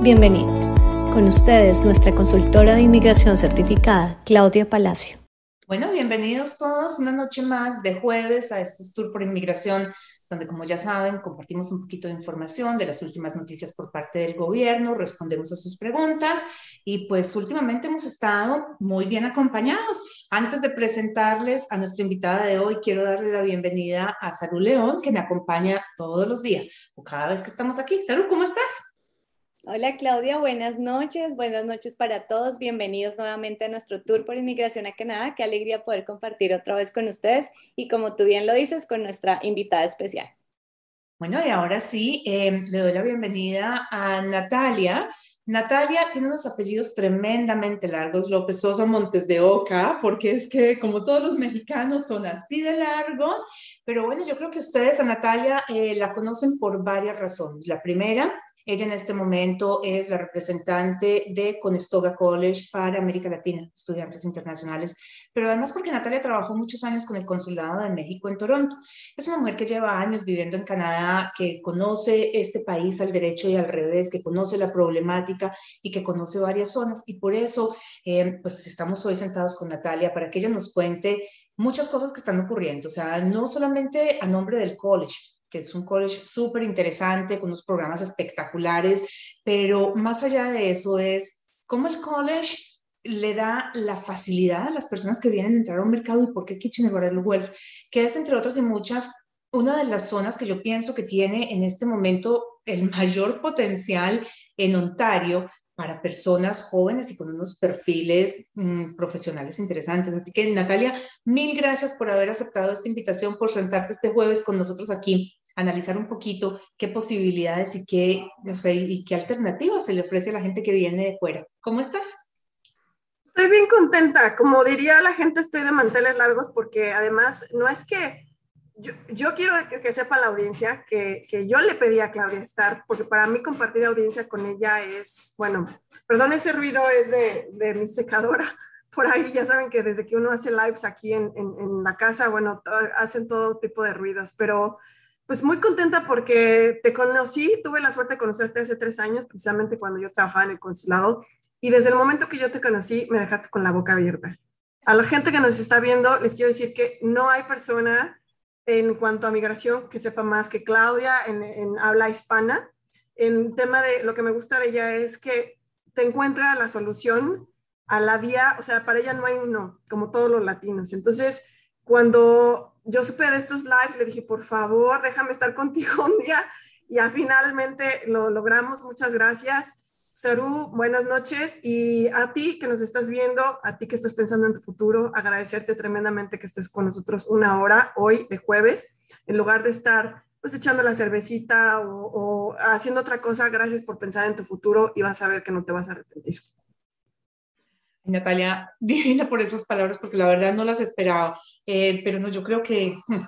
Bienvenidos. Con ustedes, nuestra consultora de inmigración certificada, Claudia Palacio. Bueno, bienvenidos todos una noche más de jueves a estos tour por inmigración, donde como ya saben, compartimos un poquito de información de las últimas noticias por parte del gobierno, respondemos a sus preguntas y pues últimamente hemos estado muy bien acompañados. Antes de presentarles a nuestra invitada de hoy, quiero darle la bienvenida a Saru León, que me acompaña todos los días o cada vez que estamos aquí. Saru, ¿cómo estás? Hola Claudia, buenas noches, buenas noches para todos, bienvenidos nuevamente a nuestro tour por inmigración a Canadá, qué alegría poder compartir otra vez con ustedes y como tú bien lo dices, con nuestra invitada especial. Bueno, y ahora sí, eh, le doy la bienvenida a Natalia. Natalia tiene unos apellidos tremendamente largos, López Sosa Montes de Oca, porque es que como todos los mexicanos son así de largos, pero bueno, yo creo que ustedes a Natalia eh, la conocen por varias razones. La primera ella en este momento es la representante de Conestoga College para América Latina, estudiantes internacionales, pero además porque Natalia trabajó muchos años con el Consulado de México en Toronto. Es una mujer que lleva años viviendo en Canadá, que conoce este país al derecho y al revés, que conoce la problemática y que conoce varias zonas. Y por eso, eh, pues estamos hoy sentados con Natalia para que ella nos cuente muchas cosas que están ocurriendo, o sea, no solamente a nombre del college, que es un college súper interesante, con unos programas espectaculares, pero más allá de eso es cómo el college le da la facilidad a las personas que vienen a entrar a un mercado y por qué Kitchener-Waterloo que es entre otras y muchas una de las zonas que yo pienso que tiene en este momento el mayor potencial en Ontario para personas jóvenes y con unos perfiles mm, profesionales interesantes. Así que Natalia, mil gracias por haber aceptado esta invitación, por sentarte este jueves con nosotros aquí, analizar un poquito qué posibilidades y qué, y qué alternativas se le ofrece a la gente que viene de fuera. ¿Cómo estás? Estoy bien contenta. Como diría la gente, estoy de manteles largos porque además no es que yo, quiero que, sepa la audiencia que, yo le pedí a Claudia estar, porque para mí compartir audiencia con ella es, bueno, perdón, ese ruido es de, mi secadora. Por ahí ya saben que desde que uno hace lives aquí en, la casa, bueno, hacen todo tipo de ruidos, pero pues muy contenta porque te conocí, tuve la suerte de conocerte hace tres años, precisamente cuando yo trabajaba en el consulado, y desde el momento que yo te conocí me dejaste con la boca abierta. A la gente que nos está viendo, les quiero decir que no hay persona en cuanto a migración, que sepa más que Claudia en, habla hispana. En tema de lo que me gusta de ella es que te encuentra la solución a la vía, o sea, para ella no hay un no, como todos los latinos. Entonces, cuando yo supe de estos lives, le dije, por favor, déjame estar contigo un día. Y ya finalmente lo logramos. Muchas gracias. Saru, buenas noches. Y a ti que nos estás viendo, a ti que estás pensando en tu futuro, agradecerte tremendamente que estés con nosotros una hora hoy de jueves, en lugar de estar pues echando la cervecita o, haciendo otra cosa. Gracias por pensar en tu futuro y vas a ver que no te vas a arrepentir. Natalia, divina por esas palabras, porque la verdad no las esperaba. Eh, pero no, yo creo que hmm,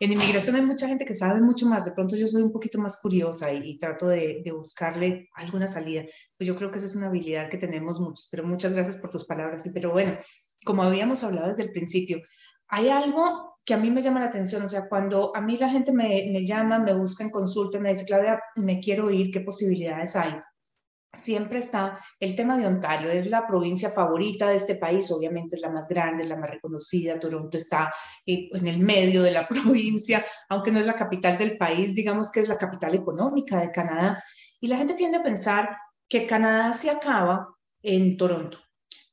en inmigración hay mucha gente que sabe mucho más, de pronto yo soy un poquito más curiosa y, trato de, buscarle alguna salida. Pues yo creo que esa es una habilidad que tenemos muchos, pero muchas gracias por tus palabras. Pero bueno, como habíamos hablado desde el principio, hay algo que a mí me llama la atención, o sea, cuando a mí la gente me, llama, me busca en consulta, me dice, Claudia, me quiero ir, ¿qué posibilidades hay? Siempre está el tema de Ontario, es la provincia favorita de este país, obviamente es la más grande, la más reconocida, Toronto está eh, en el medio de la provincia, aunque no es la capital del país, digamos que es la capital económica de Canadá, y la gente tiende a pensar que Canadá se acaba en Toronto,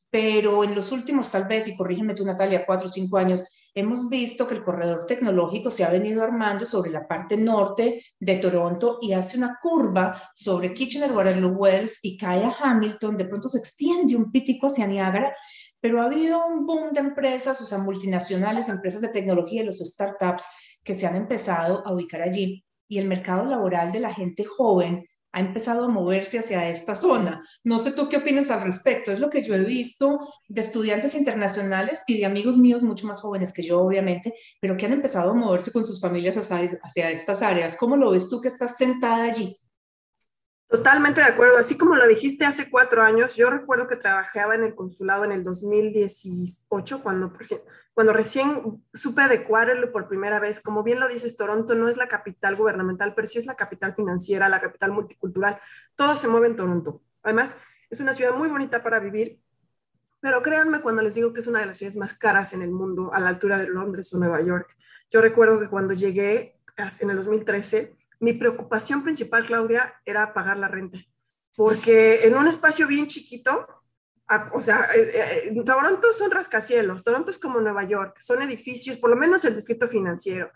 pero en los últimos tal vez, y corrígeme tú Natalia, cuatro o cinco años, hemos visto que el corredor tecnológico se ha venido armando sobre la parte norte de Toronto y hace una curva sobre Kitchener-Waterloo Wells y cae Hamilton, de pronto se extiende un pítico hacia Niagara, pero ha habido un boom de empresas, o sea, multinacionales, empresas de tecnología y los startups que se han empezado a ubicar allí. Y el mercado laboral de la gente joven ha empezado a moverse hacia esta zona. No sé tú qué opinas al respecto. Es lo que yo he visto de estudiantes internacionales y de amigos míos mucho más jóvenes que yo, obviamente, pero que han empezado a moverse con sus familias hacia, estas áreas. ¿Cómo lo ves tú que estás sentada allí? Totalmente de acuerdo. Así como lo dijiste hace cuatro años, yo recuerdo que trabajaba en el consulado en el 2018, cuando, cuando recién supe de Quarterloo por primera vez. Como bien lo dices, Toronto no es la capital gubernamental, pero sí es la capital financiera, la capital multicultural. Todo se mueve en Toronto. Además, es una ciudad muy bonita para vivir, pero créanme cuando les digo que es una de las ciudades más caras en el mundo, a la altura de Londres o Nueva York. Yo recuerdo que cuando llegué en el 2013, mi preocupación principal, Claudia, era pagar la renta, porque en un espacio bien chiquito, o sea, eh, eh, Toronto son rascacielos, Toronto es como Nueva York, son edificios, por lo menos el distrito financiero,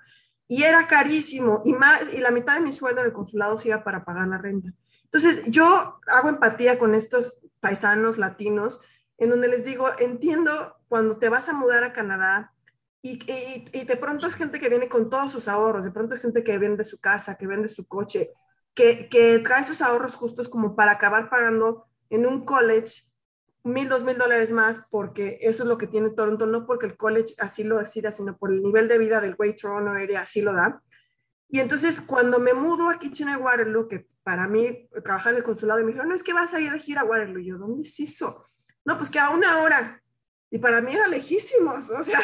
y era carísimo, y, más, y la mitad de mi sueldo en el consulado se iba para pagar la renta. Entonces, yo hago empatía con estos paisanos latinos, en donde les digo, entiendo cuando te vas a mudar a Canadá, y, y, de pronto es gente que viene con todos sus ahorros, de pronto es gente que vende su casa, que vende su coche, que, que trae sus ahorros justos como para acabar pagando en un college mil, dos mil dólares más, porque eso es lo que tiene Toronto, no porque el college así lo decida, sino por el nivel de vida del Great Toronto Area así lo da. Y entonces cuando me mudo a Kitchener-Waterloo, que para mí trabajar en el consulado, y me dijeron, no, es que vas a ir de gira a Waterloo. Y yo, ¿dónde es eso? No, pues que a una hora. Y para mí era lejísimos, o sea,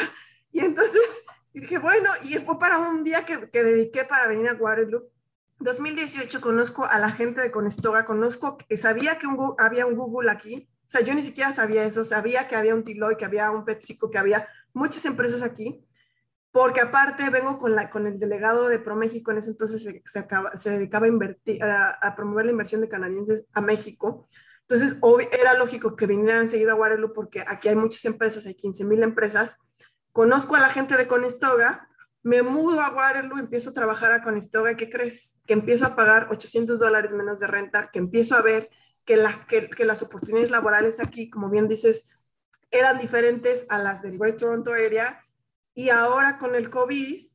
y entonces dije, bueno, y fue para un día que, que dediqué para venir a Waterloo. 2018 conozco a la gente de Conestoga, conozco, sabía que había un Google aquí, o sea, yo ni siquiera sabía eso, sabía que había un Tiloy, que había un PepsiCo, que había muchas empresas aquí, porque aparte vengo con, la, con el delegado de ProMéxico, en ese entonces se, se, acaba, se dedicaba a, invertir, a, a, promover la inversión de canadienses a México. Entonces, era lógico que vinieran seguido a Waterloo porque aquí hay muchas empresas, hay 15 mil empresas, conozco a la gente de Conestoga, me mudo a Waterloo, empiezo a trabajar a Conestoga, ¿qué crees? Que empiezo a pagar 800 dólares menos de renta, que empiezo a ver que, que, las oportunidades laborales aquí, como bien dices, eran diferentes a las del Great Toronto Area, y ahora con el COVID,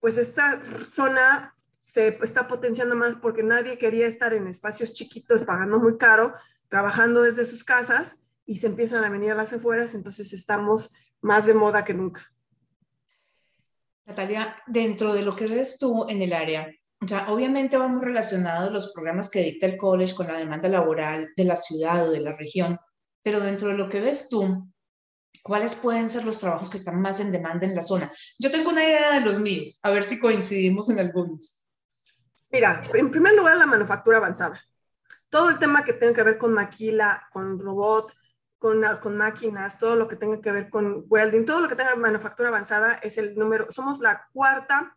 pues esta zona se está potenciando más porque nadie quería estar en espacios chiquitos pagando muy caro, trabajando desde sus casas, y se empiezan a venir a las afueras, entonces estamos más de moda que nunca. Natalia, dentro de lo que ves tú en el área, o sea, obviamente vamos relacionados los programas que dicta el college con la demanda laboral de la ciudad o de la región, pero dentro de lo que ves tú, ¿cuáles pueden ser los trabajos que están más en demanda en la zona? Yo tengo una idea de los míos, a ver si coincidimos en algunos. Mira, en primer lugar, la manufactura avanzada. Todo el tema que tenga que ver con maquila, con robot, con, máquinas, todo lo que tenga que ver con welding, todo lo que tenga manufactura avanzada es el número, somos la cuarta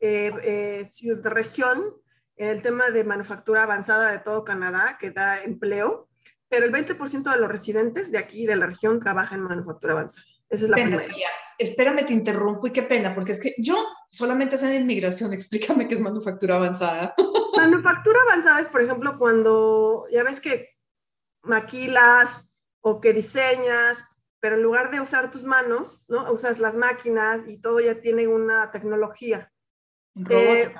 eh, eh, ciudad, región en el tema de manufactura avanzada de todo Canadá que da empleo, pero el 20% de los residentes de aquí, de la región, trabajan en manufactura avanzada. Esa es la primera. espérame, te interrumpo y qué pena, porque es que yo solamente sé de inmigración, explícame qué es manufactura avanzada. Manufactura avanzada es, por ejemplo, cuando ya ves que maquilas, o que diseñas, pero en lugar de usar tus manos, ¿no? Usas las máquinas y todo ya tiene una tecnología. Robótica. Eh,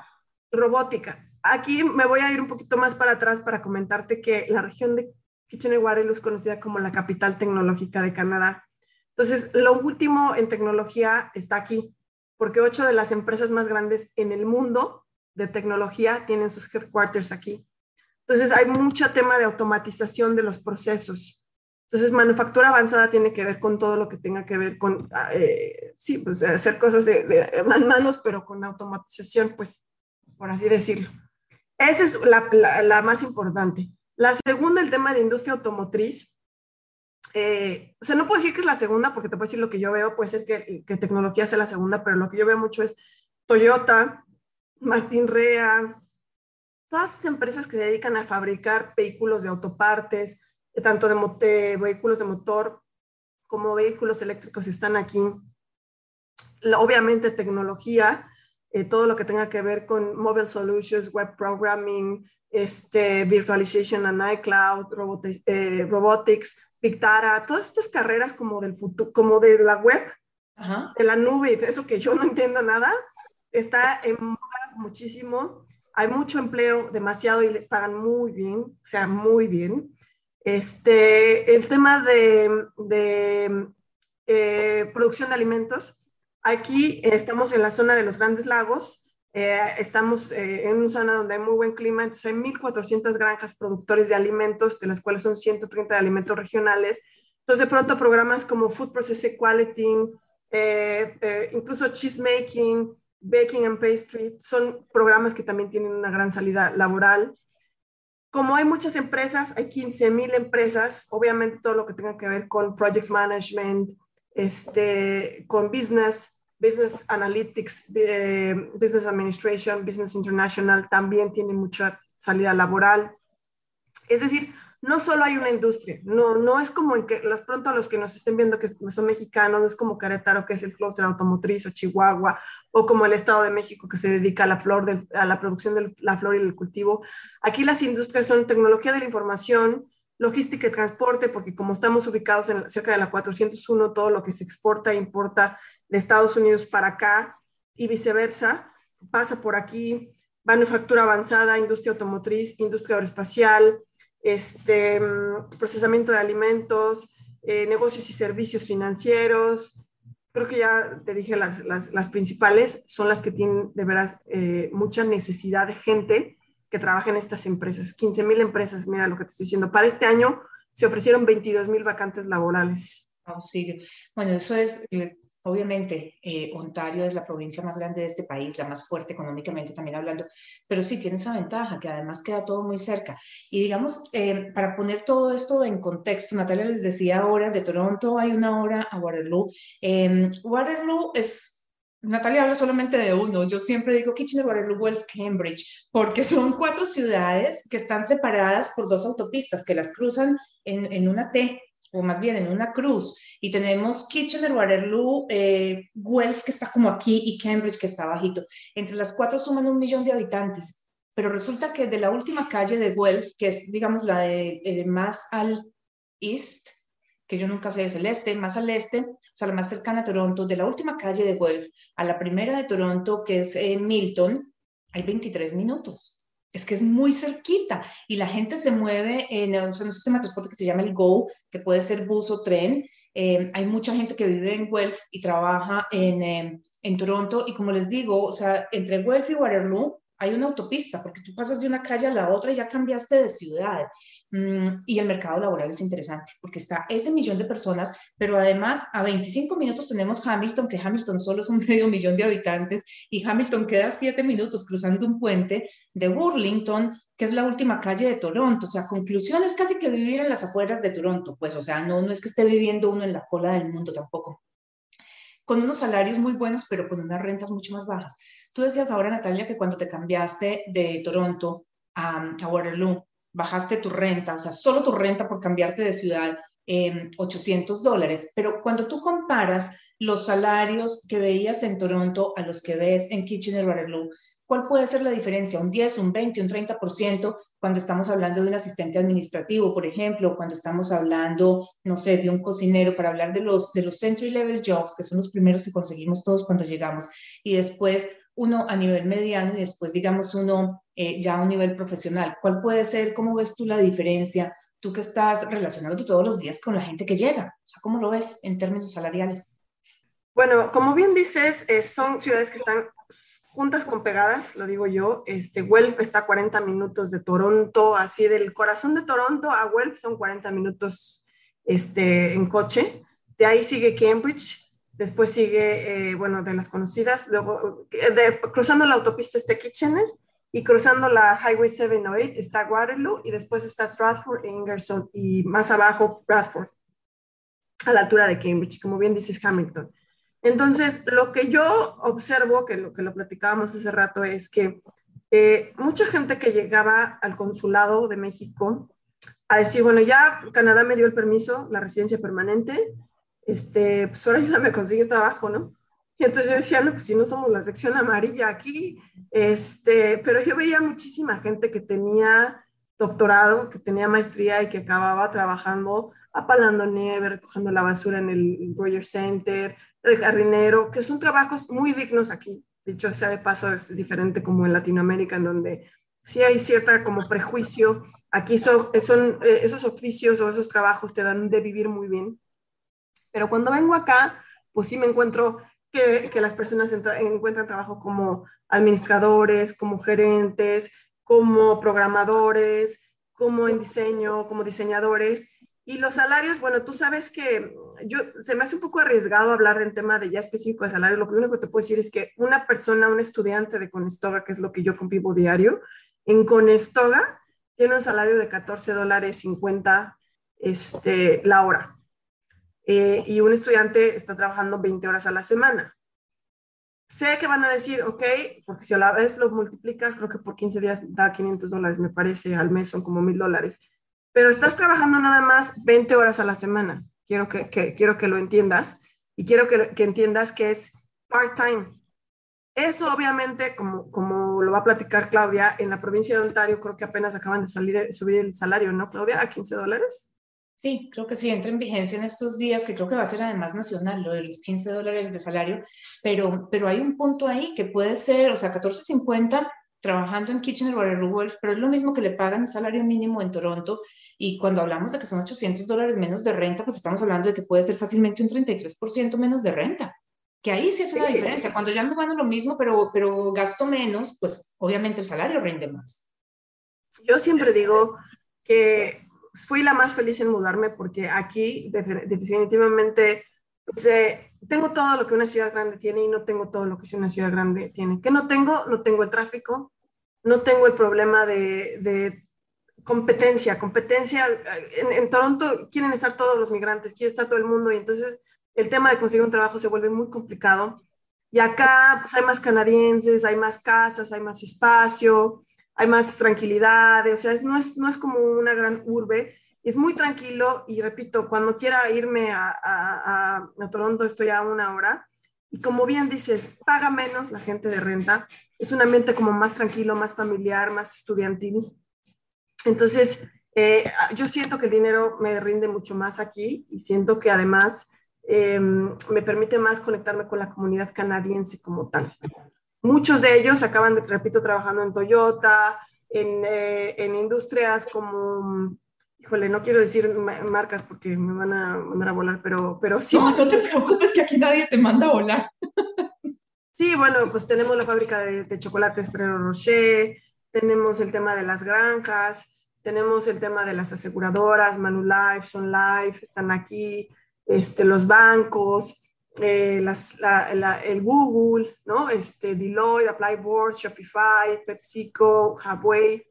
robótica. Aquí me voy a ir un poquito más para atrás para comentarte que la región de Kitchener-Waterloo es conocida como la capital tecnológica de Canadá. Entonces, lo último en tecnología está aquí, porque ocho de las empresas más grandes en el mundo de tecnología tienen sus headquarters aquí. Entonces, hay mucho tema de automatización de los procesos. Entonces, manufactura avanzada tiene que ver con todo lo que tenga que ver con, ah, eh, sí, pues hacer cosas de, de, manos, pero con automatización, pues, por así decirlo. Esa es la, la, más importante. La segunda, el tema de industria automotriz. Eh, o sea, no puedo decir que es la segunda, porque te puedo decir lo que yo veo, puede ser que, que tecnología sea la segunda, pero lo que yo veo mucho es Toyota, Martín Rea, todas esas empresas que se dedican a fabricar vehículos de autopartes, tanto de, vehículos de motor como vehículos eléctricos están aquí. obviamente tecnología, eh, todo lo que tenga que ver con mobile solutions, web programming, este, virtualization and iCloud, eh, robotics, Big Data, todas estas carreras como del futuro, como de la web, de la nube, de eso que yo no entiendo nada, está en moda muchísimo. Hay mucho empleo, demasiado y les pagan muy bien, o sea, muy bien. Este, el tema de, eh, producción de alimentos, aquí estamos en la zona de los grandes lagos, Eh, estamos eh, en una zona donde hay muy buen clima, entonces hay 1.400 granjas productores de alimentos, de las cuales son 130 de alimentos regionales. Entonces, de pronto programas como Food Process Quality, eh, incluso cheese making, baking and pastry, son programas que también tienen una gran salida laboral. Como hay muchas empresas, hay 15.000 empresas, obviamente todo lo que tenga que ver con project management, este, con business, Business Analytics, eh, Business Administration, Business International también tiene mucha salida laboral. Es decir, no solo hay una industria, no, no es como en que los pronto los que nos estén viendo que son mexicanos, no es como Querétaro, que es el clúster automotriz, o Chihuahua, o como el Estado de México, que se dedica a la, flor a la producción de la flor y el cultivo. Aquí las industrias son tecnología de la información, logística y transporte, porque como estamos ubicados en, cerca de la 401, todo lo que se exporta e importa de Estados Unidos para acá y viceversa, pasa por aquí, manufactura avanzada, industria automotriz, industria aeroespacial, este, procesamiento de alimentos, eh, negocios y servicios financieros. Creo que ya te dije las, las, principales, son las que tienen de veras eh, mucha necesidad de gente que trabaja en estas empresas. 15 mil empresas, mira lo que te estoy diciendo. Para este año se ofrecieron 22 mil vacantes laborales. Auxilio. Bueno, eso es Obviamente, eh, Ontario es la provincia más grande de este país, la más fuerte económicamente también hablando, pero sí tiene esa ventaja, que además queda todo muy cerca. Y digamos, eh, para poner todo esto en contexto, Natalia les decía ahora, de Toronto hay una hora a Waterloo. Em, Waterloo es Natalia habla solamente de uno. Yo siempre digo Kitchener, Waterloo, Guelph, Cambridge, porque son cuatro ciudades que están separadas por dos autopistas que las cruzan en, en una T o más bien en una cruz, y tenemos Kitchener, Waterloo, eh, Guelph, que está como aquí, y Cambridge, que está bajito. Entre las cuatro suman un millón de habitantes, pero resulta que de la última calle de Guelph, que es, digamos, la de, más al east, que yo nunca sé, es el este, más al este, o sea, la más cercana a Toronto, de la última calle de Guelph a la primera de Toronto, que es eh, Milton, hay 23 minutos es que es muy cerquita y la gente se mueve en, un sistema de transporte que se llama el GO, que puede ser bus o tren. Eh, hay mucha gente que vive en Guelph y trabaja en, eh, en Toronto y como les digo, o sea, entre Guelph y Waterloo hay una autopista, porque tú pasas de una calle a la otra y ya cambiaste de ciudad. Mm, y el mercado laboral es interesante, porque está ese millón de personas, pero además a 25 minutos tenemos Hamilton, que Hamilton solo es un medio millón de habitantes, y Hamilton queda 7 minutos cruzando un puente de Burlington, que es la última calle de Toronto. O sea, conclusión es casi que vivir en las afueras de Toronto, pues, o sea, no, no es que esté viviendo uno en la cola del mundo tampoco con unos salarios muy buenos, pero con unas rentas mucho más bajas. Tú decías ahora, Natalia, que cuando te cambiaste de Toronto a, Waterloo, bajaste tu renta, o sea, solo tu renta por cambiarte de ciudad, 800 dólares. Pero cuando tú comparas los salarios que veías en Toronto a los que ves en Kitchener-Waterloo, ¿Cuál puede ser la diferencia? ¿Un 10, un 20, un 30% cuando estamos hablando de un asistente administrativo, por ejemplo, cuando estamos hablando, no sé, de un cocinero, para hablar de los, de los entry level jobs, que son los primeros que conseguimos todos cuando llegamos, y después uno a nivel mediano y después, digamos, uno eh, ya a un nivel profesional. ¿Cuál puede ser, cómo ves tú la diferencia, tú que estás relacionándote todos los días con la gente que llega? O sea, ¿cómo lo ves en términos salariales? Bueno, como bien dices, eh, son ciudades que están juntas con pegadas, lo digo yo. Este, Guelph está a 40 minutos de Toronto, así del corazón de Toronto a Guelph son 40 minutos este, en coche. De ahí sigue Cambridge, después sigue, eh, bueno, de las conocidas, luego de, cruzando la autopista está Kitchener y cruzando la Highway 708 está Waterloo y después está Stratford e Ingersoll y más abajo Bradford, a la altura de Cambridge, como bien dices Hamilton. Entonces, lo que yo observo, que lo que lo platicábamos hace rato, es que eh, mucha gente que llegaba al consulado de México a decir, bueno, ya Canadá me dio el permiso, la residencia permanente, este, pues ahora ayúdame a conseguir trabajo, ¿no? Y entonces yo decía, no, pues si no somos la sección amarilla aquí, este, pero yo veía muchísima gente que tenía doctorado, que tenía maestría y que acababa trabajando apalando nieve, recogiendo la basura en el Roger Center, de jardinero, que son trabajos muy dignos aquí. Dicho sea de paso, es diferente como en Latinoamérica, en donde sí hay cierta como prejuicio. Aquí son, son eh, esos oficios o esos trabajos te dan de vivir muy bien. Pero cuando vengo acá, pues sí me encuentro que, que las personas encuentran trabajo como administradores, como gerentes, como programadores, como en diseño, como diseñadores. Y los salarios, bueno, tú sabes que yo se me hace un poco arriesgado hablar del tema de ya específico de salario. Lo único que te puedo decir es que una persona, un estudiante de Conestoga, que es lo que yo convivo diario, en Conestoga tiene un salario de 14 dólares 50 este, la hora. Eh, y un estudiante está trabajando 20 horas a la semana. Sé que van a decir, ok, porque si a la vez lo multiplicas, creo que por 15 días da 500 dólares, me parece, al mes son como 1000 dólares. Pero estás trabajando nada más 20 horas a la semana. Quiero que, quiero que lo entiendas y quiero que, que entiendas que es part-time. Eso obviamente, como, como lo va a platicar Claudia, en la provincia de Ontario creo que apenas acaban de salir, subir el salario, ¿no, Claudia? A 15 dólares. Sí, creo que sí entra en vigencia en estos días, que creo que va a ser además nacional, lo de los 15 dólares de salario, pero, pero hay un punto ahí que puede ser, o sea, 14.50 trabajando en Kitchener o Wolf, pero es lo mismo que le pagan el salario mínimo en Toronto, y cuando hablamos de que son 800 dólares menos de renta, pues estamos hablando de que puede ser fácilmente un 33% menos de renta, que ahí sí es una diferencia. Cuando ya me gano lo mismo, pero, pero gasto menos, pues obviamente el salario rinde más. Yo siempre digo que fui la más feliz en mudarme porque aquí definitivamente pues, eh, tengo todo lo que una ciudad grande tiene y no tengo todo lo que una ciudad grande tiene. ¿Qué no tengo? No tengo el tráfico, no tengo el problema de, competencia. Competencia, en, en, Toronto quieren estar todos los migrantes, quiere estar todo el mundo y entonces el tema de conseguir un trabajo se vuelve muy complicado. Y acá pues hay más canadienses, hay más casas, hay más espacio, hay más tranquilidad, o sea, no, es, no es como una gran urbe, es muy tranquilo y repito, cuando quiera irme a, a, a, Toronto estoy a una hora y como bien dices, paga menos la gente de renta, es un ambiente como más tranquilo, más familiar, más estudiantil. Entonces, eh, yo siento que el dinero me rinde mucho más aquí y siento que además em, me permite más conectarme con la comunidad canadiense como tal. Muchos de ellos acaban, repito, trabajando en Toyota, en, eh, en industrias como, híjole, no quiero decir marcas porque me van a mandar a volar, pero, pero sí. No, no te preocupes que aquí nadie te manda a volar. Sí, bueno, pues tenemos la fábrica de, de chocolates Ferrero Rocher, tenemos el tema de las granjas, tenemos el tema de las aseguradoras, Manulife, Sun Life, están aquí, este, los bancos, eh, las, la, el Google, ¿no? Este, Deloitte, Applyboard, Shopify, PepsiCo, Huawei,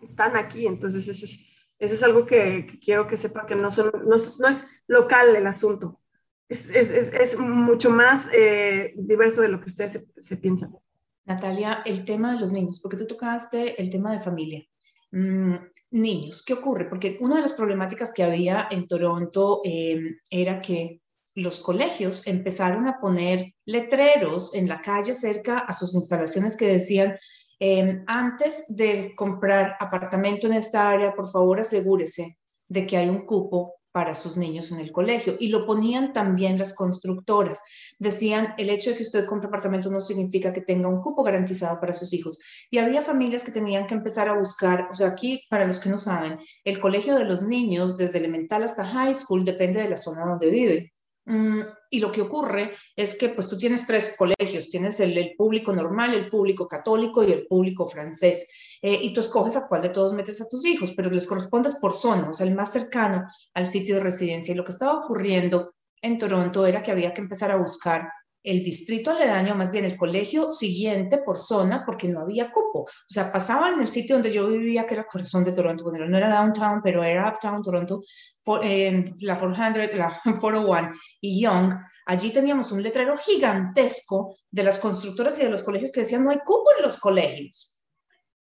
están aquí. Entonces, eso es, eso es algo que, quiero que sepan que no, son, no, no es local el asunto. Es, es, es mucho más eh, diverso de lo que ustedes se, se, piensan. Natalia, el tema de los niños, porque tú tocaste el tema de familia. Mm, niños, ¿qué ocurre? Porque una de las problemáticas que había en Toronto eh, era que los colegios empezaron a poner letreros en la calle cerca a sus instalaciones que decían, em, antes de comprar apartamento en esta área, por favor asegúrese de que hay un cupo para sus niños en el colegio. Y lo ponían también las constructoras. Decían, el hecho de que usted compre apartamento no significa que tenga un cupo garantizado para sus hijos. Y había familias que tenían que empezar a buscar, o sea, aquí, para los que no saben, el colegio de los niños, desde elemental hasta high school, depende de la zona donde viven. Mm, y lo que ocurre es que pues tú tienes tres colegios, tienes el, público normal, el público católico y el público francés. Eh, y tú escoges a cuál de todos metes a tus hijos, pero les correspondes por zona, o sea, el más cercano al sitio de residencia. Y lo que estaba ocurriendo en Toronto era que había que empezar a buscar el distrito aledaño, más bien el colegio siguiente por zona, porque no había cupo. O sea, pasaba en el sitio donde yo vivía, que era corazón de Toronto, no era downtown, pero era uptown Toronto, la 400, la 401 y Young. Allí teníamos un letrero gigantesco de las constructoras y de los colegios que decían no hay cupo en los colegios.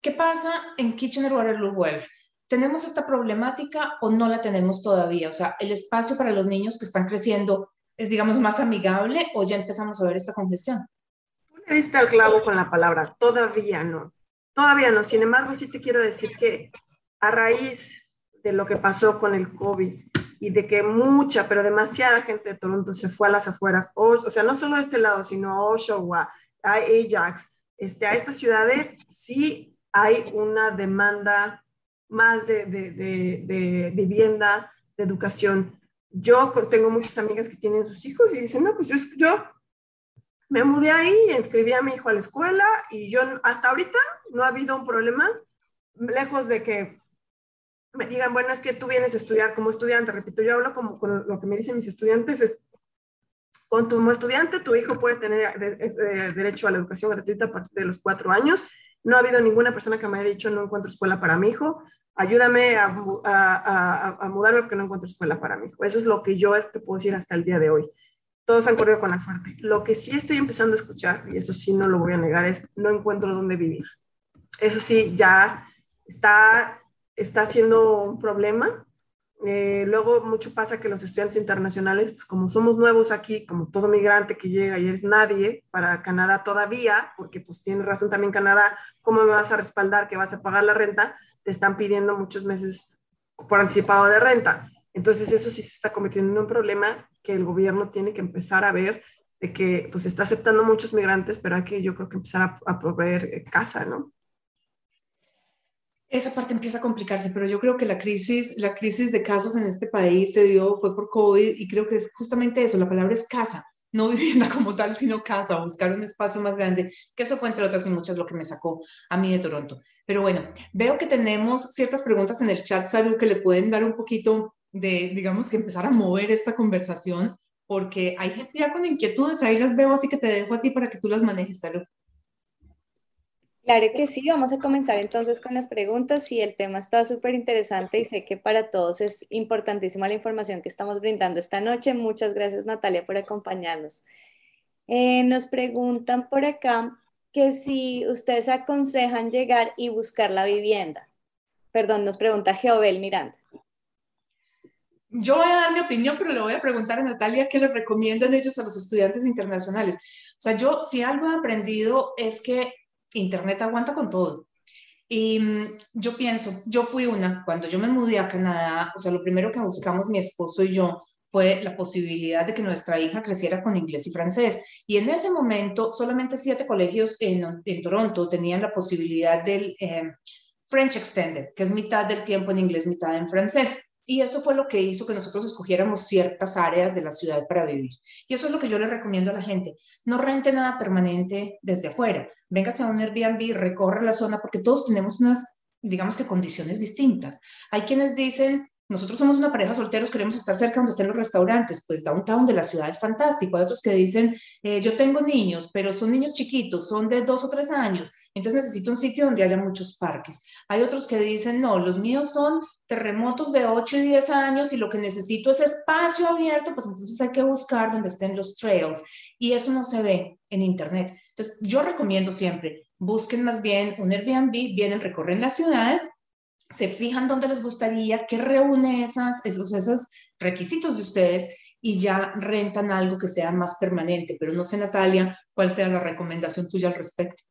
¿Qué pasa en Kitchener-Waterloo Welf? ¿Tenemos esta problemática o no la tenemos todavía? O sea, el espacio para los niños que están creciendo es, digamos, más amigable o ya empezamos a ver esta congestión? Le diste al clavo con la palabra, todavía no. Todavía no. Sin embargo, sí te quiero decir que a raíz de lo que pasó con el COVID y de que mucha, pero demasiada gente de Toronto se fue a las afueras, o, sea, no solo de este lado, sino a Oshawa, a Ajax, este, a estas ciudades, sí hay una demanda más de, de, de, de vivienda, de educación yo tengo muchas amigas que tienen sus hijos y dicen, no, pues yo, me mudé ahí, inscribí a mi hijo a la escuela y yo hasta ahorita no ha habido un problema, lejos de que me digan, bueno, es que tú vienes a estudiar como estudiante, repito, yo hablo como con lo que me dicen mis estudiantes, es, con tu, como estudiante tu hijo puede tener derecho a la educación gratuita a partir de los cuatro años. No ha habido ninguna persona que me haya dicho no encuentro escuela para mi hijo, ayúdame a, mudarme porque no encuentro escuela para mi hijo. Eso es lo que yo te puedo decir hasta el día de hoy. Todos han corrido con la suerte. Lo que sí estoy empezando a escuchar, y eso sí no lo voy a negar, es no encuentro dónde vivir. Eso sí, ya está está siendo un problema. Eh, luego mucho pasa que los estudiantes internacionales, pues como somos nuevos aquí, como todo migrante que llega y eres nadie para Canadá todavía, porque pues tiene razón también Canadá, ¿cómo me vas a respaldar que vas a pagar la renta? Te están pidiendo muchos meses por anticipado de renta. Entonces eso sí se está convirtiendo en un problema que el gobierno tiene que empezar a ver de que pues está aceptando muchos migrantes, pero hay que yo creo que empezar a, a proveer eh, casa, ¿no? esa parte empieza a complicarse, pero yo creo que la crisis, la crisis de casas en este país se dio, fue por COVID y creo que es justamente eso, la palabra es casa, no vivienda como tal, sino casa, buscar un espacio más grande, que eso fue entre otras y muchas lo que me sacó a mí de Toronto. Pero bueno, veo que tenemos ciertas preguntas en el chat, Salud, que le pueden dar un poquito de, digamos, que empezar a mover esta conversación, porque hay gente ya con inquietudes, ahí las veo, así que te dejo a ti para que tú las manejes, Salud. Claro que sí, vamos a comenzar entonces con las preguntas y el tema está súper interesante y sé que para todos es importantísima la información que estamos brindando esta noche. Muchas gracias Natalia por acompañarnos. Eh, nos preguntan por acá que si ustedes aconsejan llegar y buscar la vivienda. Perdón, nos pregunta Geobel Miranda. Yo voy a dar mi opinión, pero le voy a preguntar a Natalia qué les recomiendan ellos a los estudiantes internacionales. O sea, yo si algo he aprendido es que Internet aguanta con todo. Y mm, yo pienso, yo fui una, cuando yo me mudé a Canadá, o sea, lo primero que buscamos mi esposo y yo fue la posibilidad de que nuestra hija creciera con inglés y francés. Y en ese momento, solamente siete colegios en, en Toronto tenían la posibilidad del eh, French Extended, que es mitad del tiempo en inglés, mitad en francés. Y eso fue lo que hizo que nosotros escogiéramos ciertas áreas de la ciudad para vivir. Y eso es lo que yo le recomiendo a la gente. No rente nada permanente desde afuera. Véngase a un Airbnb, recorre la zona, porque todos tenemos unas, digamos que, condiciones distintas. Hay quienes dicen, nosotros somos una pareja solteros, queremos estar cerca donde estén los restaurantes, pues downtown de la ciudad es fantástico. Hay otros que dicen, eh, yo tengo niños, pero son niños chiquitos, son de dos o tres años, entonces necesito un sitio donde haya muchos parques. Hay otros que dicen, no, los míos son terremotos de 8 y 10 años y lo que necesito es espacio abierto, pues entonces hay que buscar donde estén los trails. Y eso no se ve en Internet. Entonces yo recomiendo siempre, busquen más bien un Airbnb, vienen, recorren la ciudad, se fijan dónde les gustaría, qué reúne esas, esos, esos requisitos de ustedes y ya rentan algo que sea más permanente. Pero no sé, Natalia, cuál sea la recomendación tuya al respecto.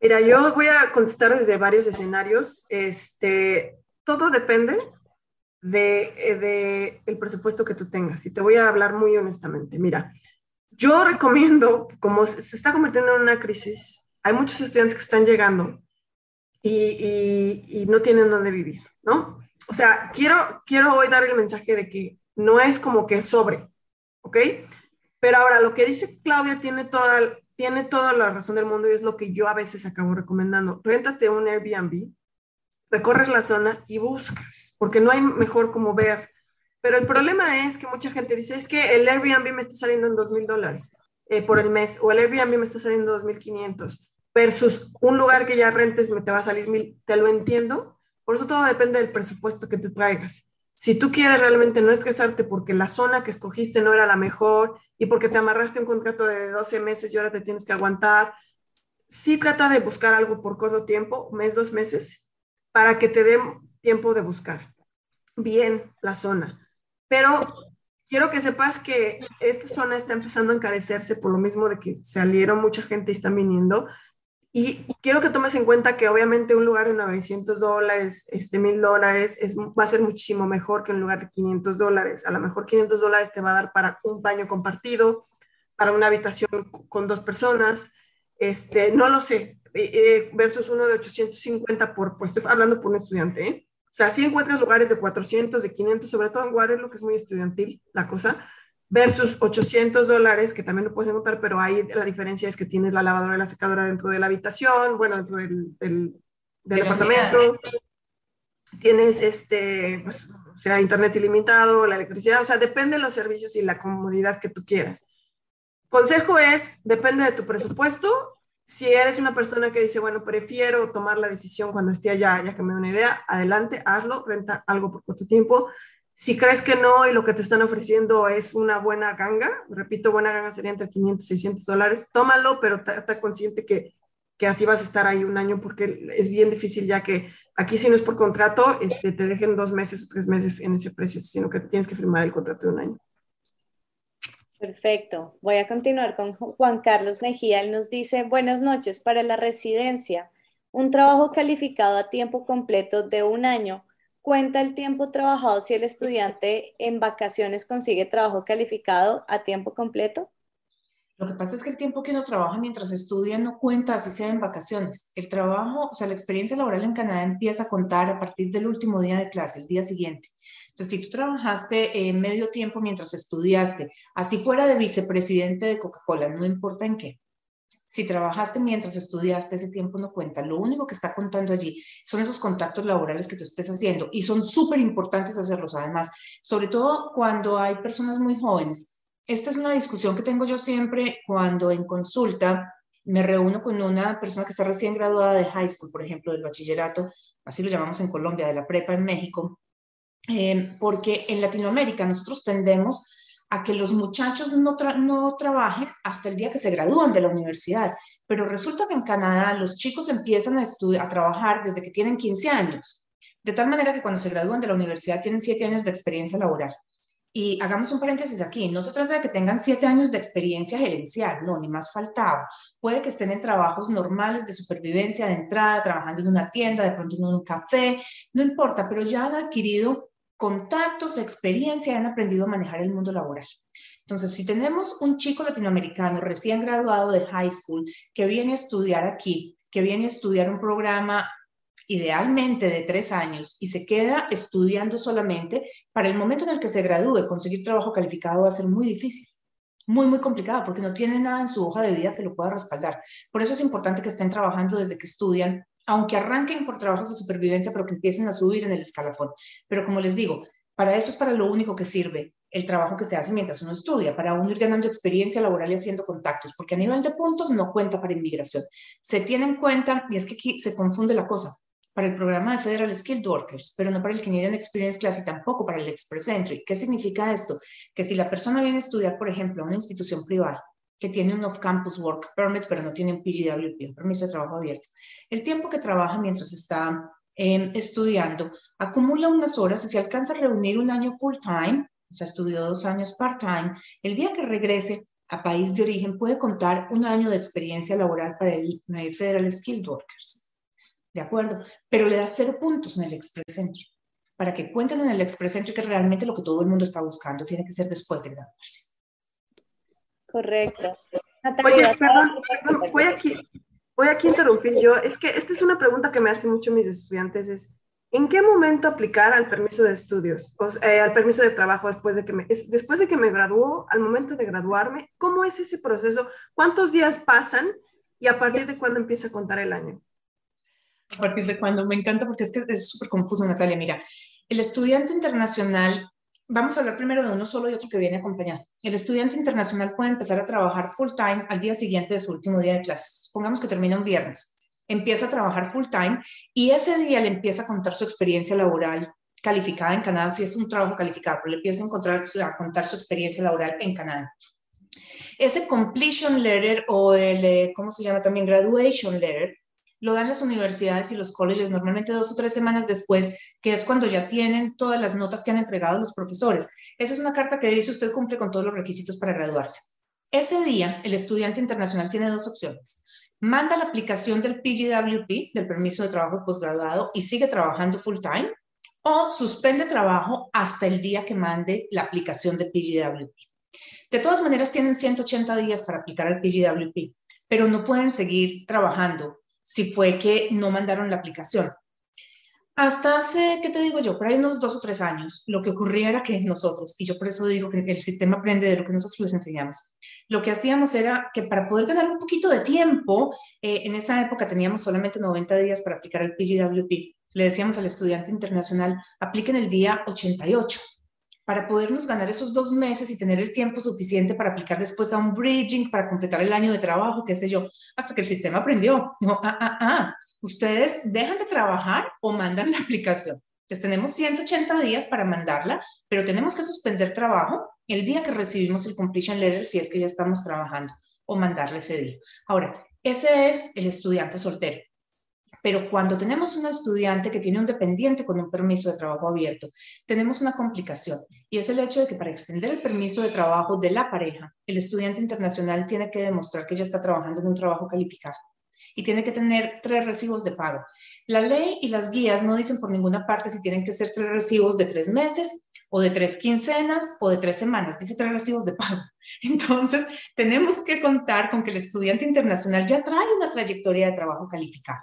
Mira, yo voy a contestar desde varios escenarios. Este, todo depende de, eh, de, el presupuesto que tú tengas. Y te voy a hablar muy honestamente. Mira, yo recomiendo, como se está convirtiendo en una crisis, hay muchos estudiantes que están llegando y, no tienen dónde vivir, ¿no? O sea, quiero, quiero hoy dar el mensaje de que no es como que sobre, ¿ok? Pero ahora, lo que dice Claudia tiene toda, tiene toda la razón del mundo y es lo que yo a veces acabo recomendando. Réntate un Airbnb, recorres la zona y buscas, porque no hay mejor como ver. Pero el problema es que mucha gente dice, es que el Airbnb me está saliendo en dos mil dólares eh, por el mes, o el Airbnb me está saliendo dos mil quinientos, versus un lugar que ya rentes me te va a salir mil. Te lo entiendo. Por eso todo depende del presupuesto que te traigas. Si tú quieres realmente no estresarte porque la zona que escogiste no era la mejor y porque te amarraste un contrato de 12 meses y ahora te tienes que aguantar, sí trata de buscar algo por corto tiempo, mes, dos meses, para que te dé tiempo de buscar bien la zona. Pero quiero que sepas que esta zona está empezando a encarecerse por lo mismo de que salieron mucha gente y están viniendo. Y quiero que tomes en cuenta que obviamente un lugar de 900 dólares, este, 1000 dólares, es, va a ser muchísimo mejor que un lugar de 500 dólares. A lo mejor 500 dólares te va a dar para un baño compartido, para una habitación con dos personas, este, no lo sé, eh, eh, versus uno de 850 por, pues estoy hablando por un estudiante, ¿eh? O sea, si encuentras lugares de 400, de 500, sobre todo en Guadalupe, que es muy estudiantil la cosa, versus 800 dólares, que también lo puedes encontrar, pero ahí la diferencia es que tienes la lavadora y la secadora dentro de la habitación, bueno, dentro del, del, departamento. Tienes este, pues, o sea, internet ilimitado, la electricidad, o sea, depende de los servicios y la comodidad que tú quieras. Consejo es, depende de tu presupuesto. Si eres una persona que dice, bueno, prefiero tomar la decisión cuando esté allá, ya que me da una idea, adelante, hazlo, renta algo por corto tiempo. Si crees que no y lo que te están ofreciendo es una buena ganga, repito, buena ganga sería entre 500 y 600 dólares, tómalo, pero está consciente que, que así vas a estar ahí un año porque es bien difícil ya que aquí si no es por contrato, este, te dejen dos meses o tres meses en ese precio, sino que tienes que firmar el contrato de un año. Perfecto. Voy a continuar con Juan Carlos Mejía. Él nos dice, buenas noches, para la residencia, un trabajo calificado a tiempo completo de un año, ¿cuenta el tiempo trabajado si el estudiante en vacaciones consigue trabajo calificado a tiempo completo? Lo que pasa es que el tiempo que uno trabaja mientras estudia no cuenta así sea en vacaciones. El trabajo, o sea, la experiencia laboral en Canadá empieza a contar a partir del último día de clase, el día siguiente. Entonces, si tú trabajaste en medio tiempo mientras estudiaste, así fuera de vicepresidente de Coca-Cola, no importa en qué. Si trabajaste mientras estudiaste, ese tiempo no cuenta. Lo único que está contando allí son esos contactos laborales que tú estés haciendo y son súper importantes hacerlos además, sobre todo cuando hay personas muy jóvenes. Esta es una discusión que tengo yo siempre cuando en consulta me reúno con una persona que está recién graduada de high school, por ejemplo, del bachillerato, así lo llamamos en Colombia, de la prepa en México, eh, porque en Latinoamérica nosotros tendemos a que los muchachos no, no trabajen hasta el día que se gradúan de la universidad, pero resulta que en Canadá los chicos empiezan a, a trabajar desde que tienen 15 años, de tal manera que cuando se gradúan de la universidad tienen 7 años de experiencia laboral. Y hagamos un paréntesis aquí, no se trata de que tengan siete años de experiencia gerencial, no, ni más faltaba. Puede que estén en trabajos normales de supervivencia de entrada, trabajando en una tienda, de pronto en un café, no importa, pero ya han adquirido contactos, experiencia, han aprendido a manejar el mundo laboral. Entonces, si tenemos un chico latinoamericano recién graduado de high school que viene a estudiar aquí, que viene a estudiar un programa idealmente de tres años y se queda estudiando solamente, para el momento en el que se gradúe, conseguir trabajo calificado va a ser muy difícil muy, muy complicado porque no tiene nada en su hoja de vida que lo pueda respaldar. Por eso es importante que estén trabajando desde que estudian aunque arranquen por trabajos de supervivencia, pero que empiecen a subir en el escalafón. Pero como les digo, para eso es para lo único que sirve el trabajo que se hace mientras uno estudia, para uno ir ganando experiencia laboral y haciendo contactos, porque a nivel de puntos no cuenta para inmigración. Se tiene en cuenta, y es que aquí se confunde la cosa, para el programa de Federal Skilled Workers, pero no para el Canadian Experience Class y tampoco para el Express Entry. ¿Qué significa esto? Que si la persona viene a estudiar, por ejemplo, a una institución privada, que tiene un off-campus work permit, pero no tiene un PGWP, un permiso de trabajo abierto. El tiempo que trabaja mientras está em, estudiando acumula unas horas y si alcanza a reunir un año full-time, o sea, estudió dos años part-time, el día que regrese a país de origen puede contar un año de experiencia laboral para el Federal Skilled Workers. ¿De acuerdo? Pero le da cero puntos en el Express Entry. Para que cuenten en el Express Entry que realmente lo que todo el mundo está buscando tiene que ser después de graduarse. Correcto. Oye, perdón, voy aquí, voy aquí a interrumpir yo. Es que esta es una pregunta que me hacen mucho mis estudiantes, es ¿en qué momento aplicar al permiso de estudios, o, eh, al permiso de trabajo después de que me, después de que me graduó, al momento de graduarme? ¿Cómo es ese proceso? ¿Cuántos días pasan y a partir de cuándo empieza a contar el año? A partir de cuándo, me encanta porque es que es súper confuso, Natalia. Mira, el estudiante internacional Vamos a hablar primero de uno solo y otro que viene acompañado. El estudiante internacional puede empezar a trabajar full time al día siguiente de su último día de clases. Pongamos que termina un viernes. Empieza a trabajar full time y ese día le empieza a contar su experiencia laboral calificada en Canadá, si es un trabajo calificado, pero le empieza a, encontrar, a contar su experiencia laboral en Canadá. Ese completion letter o el, eh, ¿cómo se llama también? Graduation letter lo dan las universidades y los colegios normalmente dos o tres semanas después, que es cuando ya tienen todas las notas que han entregado los profesores. Esa es una carta que dice usted cumple con todos los requisitos para graduarse. Ese día, el estudiante internacional tiene dos opciones. Manda la aplicación del PGWP, del permiso de trabajo posgraduado, y sigue trabajando full time, o suspende trabajo hasta el día que mande la aplicación de PGWP. De todas maneras, tienen 180 días para aplicar al PGWP, pero no pueden seguir trabajando si fue que no mandaron la aplicación. Hasta hace, ¿qué te digo yo? Por ahí unos dos o tres años, lo que ocurría era que nosotros, y yo por eso digo que el sistema aprende de lo que nosotros les enseñamos, lo que hacíamos era que para poder ganar un poquito de tiempo, eh, en esa época teníamos solamente 90 días para aplicar el PGWP. Le decíamos al estudiante internacional, apliquen el día 88 para podernos ganar esos dos meses y tener el tiempo suficiente para aplicar después a un bridging, para completar el año de trabajo, qué sé yo, hasta que el sistema aprendió. No, ah, ah, ah, ustedes dejan de trabajar o mandan la aplicación. Entonces tenemos 180 días para mandarla, pero tenemos que suspender trabajo el día que recibimos el completion letter si es que ya estamos trabajando o mandarle ese día. Ahora, ese es el estudiante soltero. Pero cuando tenemos un estudiante que tiene un dependiente con un permiso de trabajo abierto, tenemos una complicación y es el hecho de que para extender el permiso de trabajo de la pareja, el estudiante internacional tiene que demostrar que ya está trabajando en un trabajo calificado y tiene que tener tres recibos de pago. La ley y las guías no dicen por ninguna parte si tienen que ser tres recibos de tres meses o de tres quincenas o de tres semanas, dice tres recibos de pago. Entonces, tenemos que contar con que el estudiante internacional ya trae una trayectoria de trabajo calificado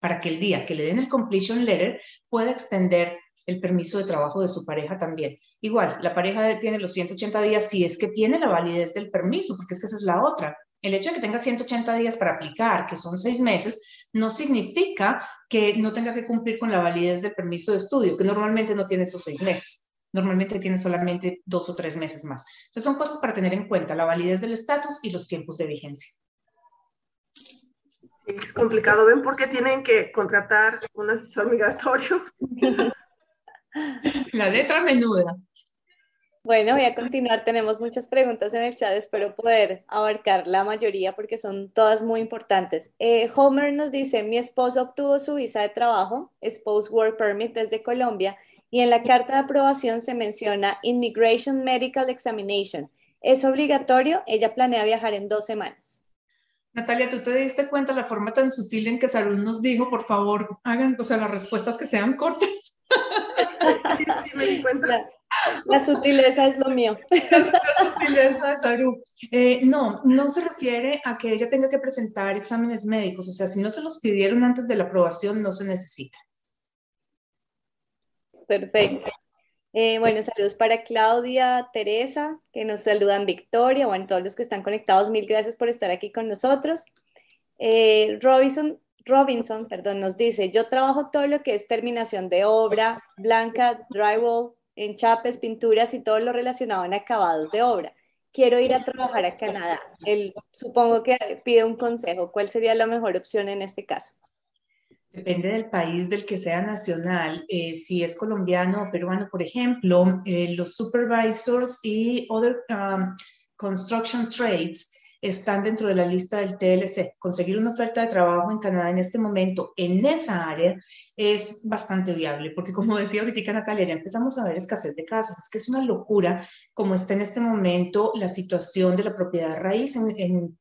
para que el día que le den el completion letter pueda extender el permiso de trabajo de su pareja también. Igual, la pareja tiene los 180 días si es que tiene la validez del permiso, porque es que esa es la otra. El hecho de que tenga 180 días para aplicar, que son seis meses, no significa que no tenga que cumplir con la validez del permiso de estudio, que normalmente no tiene esos seis meses. Normalmente tiene solamente dos o tres meses más. Entonces son cosas para tener en cuenta, la validez del estatus y los tiempos de vigencia es complicado. ¿Ven por qué tienen que contratar un asesor migratorio? La letra menuda. Bueno, voy a continuar. Tenemos muchas preguntas en el chat. Espero poder abarcar la mayoría porque son todas muy importantes. Eh, Homer nos dice, mi esposo obtuvo su visa de trabajo, Spouse Work Permit desde Colombia, y en la carta de aprobación se menciona Immigration Medical Examination. ¿Es obligatorio? Ella planea viajar en dos semanas. Natalia, ¿tú te diste cuenta la forma tan sutil en que Sarun nos dijo, por favor, hagan, o sea, las respuestas que sean cortas? Sí, sí, me di cuenta. La, sutileza es lo mío. La, sutileza de Sarun. Eh, no, no se refiere a que ella tenga que presentar exámenes médicos, o sea, si no se los pidieron antes de la aprobación, no se necesita. Perfecto. Eh, bueno, saludos para Claudia, Teresa, que nos saludan Victoria, bueno, todos los que están conectados, mil gracias por estar aquí con nosotros. Eh, Robinson, Robinson, perdón, nos dice, yo trabajo todo lo que es terminación de obra, blanca, drywall, enchapes, pinturas y todo lo relacionado en acabados de obra. Quiero ir a trabajar a Canadá. Él supongo que pide un consejo. ¿Cuál sería la mejor opción en este caso? Depende del país del que sea nacional. Eh, si es colombiano o peruano, por ejemplo, eh, los supervisors y other um, construction trades están dentro de la lista del TLC. Conseguir una oferta de trabajo en Canadá en este momento en esa área es bastante viable, porque como decía ahorita Natalia, ya empezamos a ver escasez de casas. Es que es una locura como está en este momento la situación de la propiedad raíz en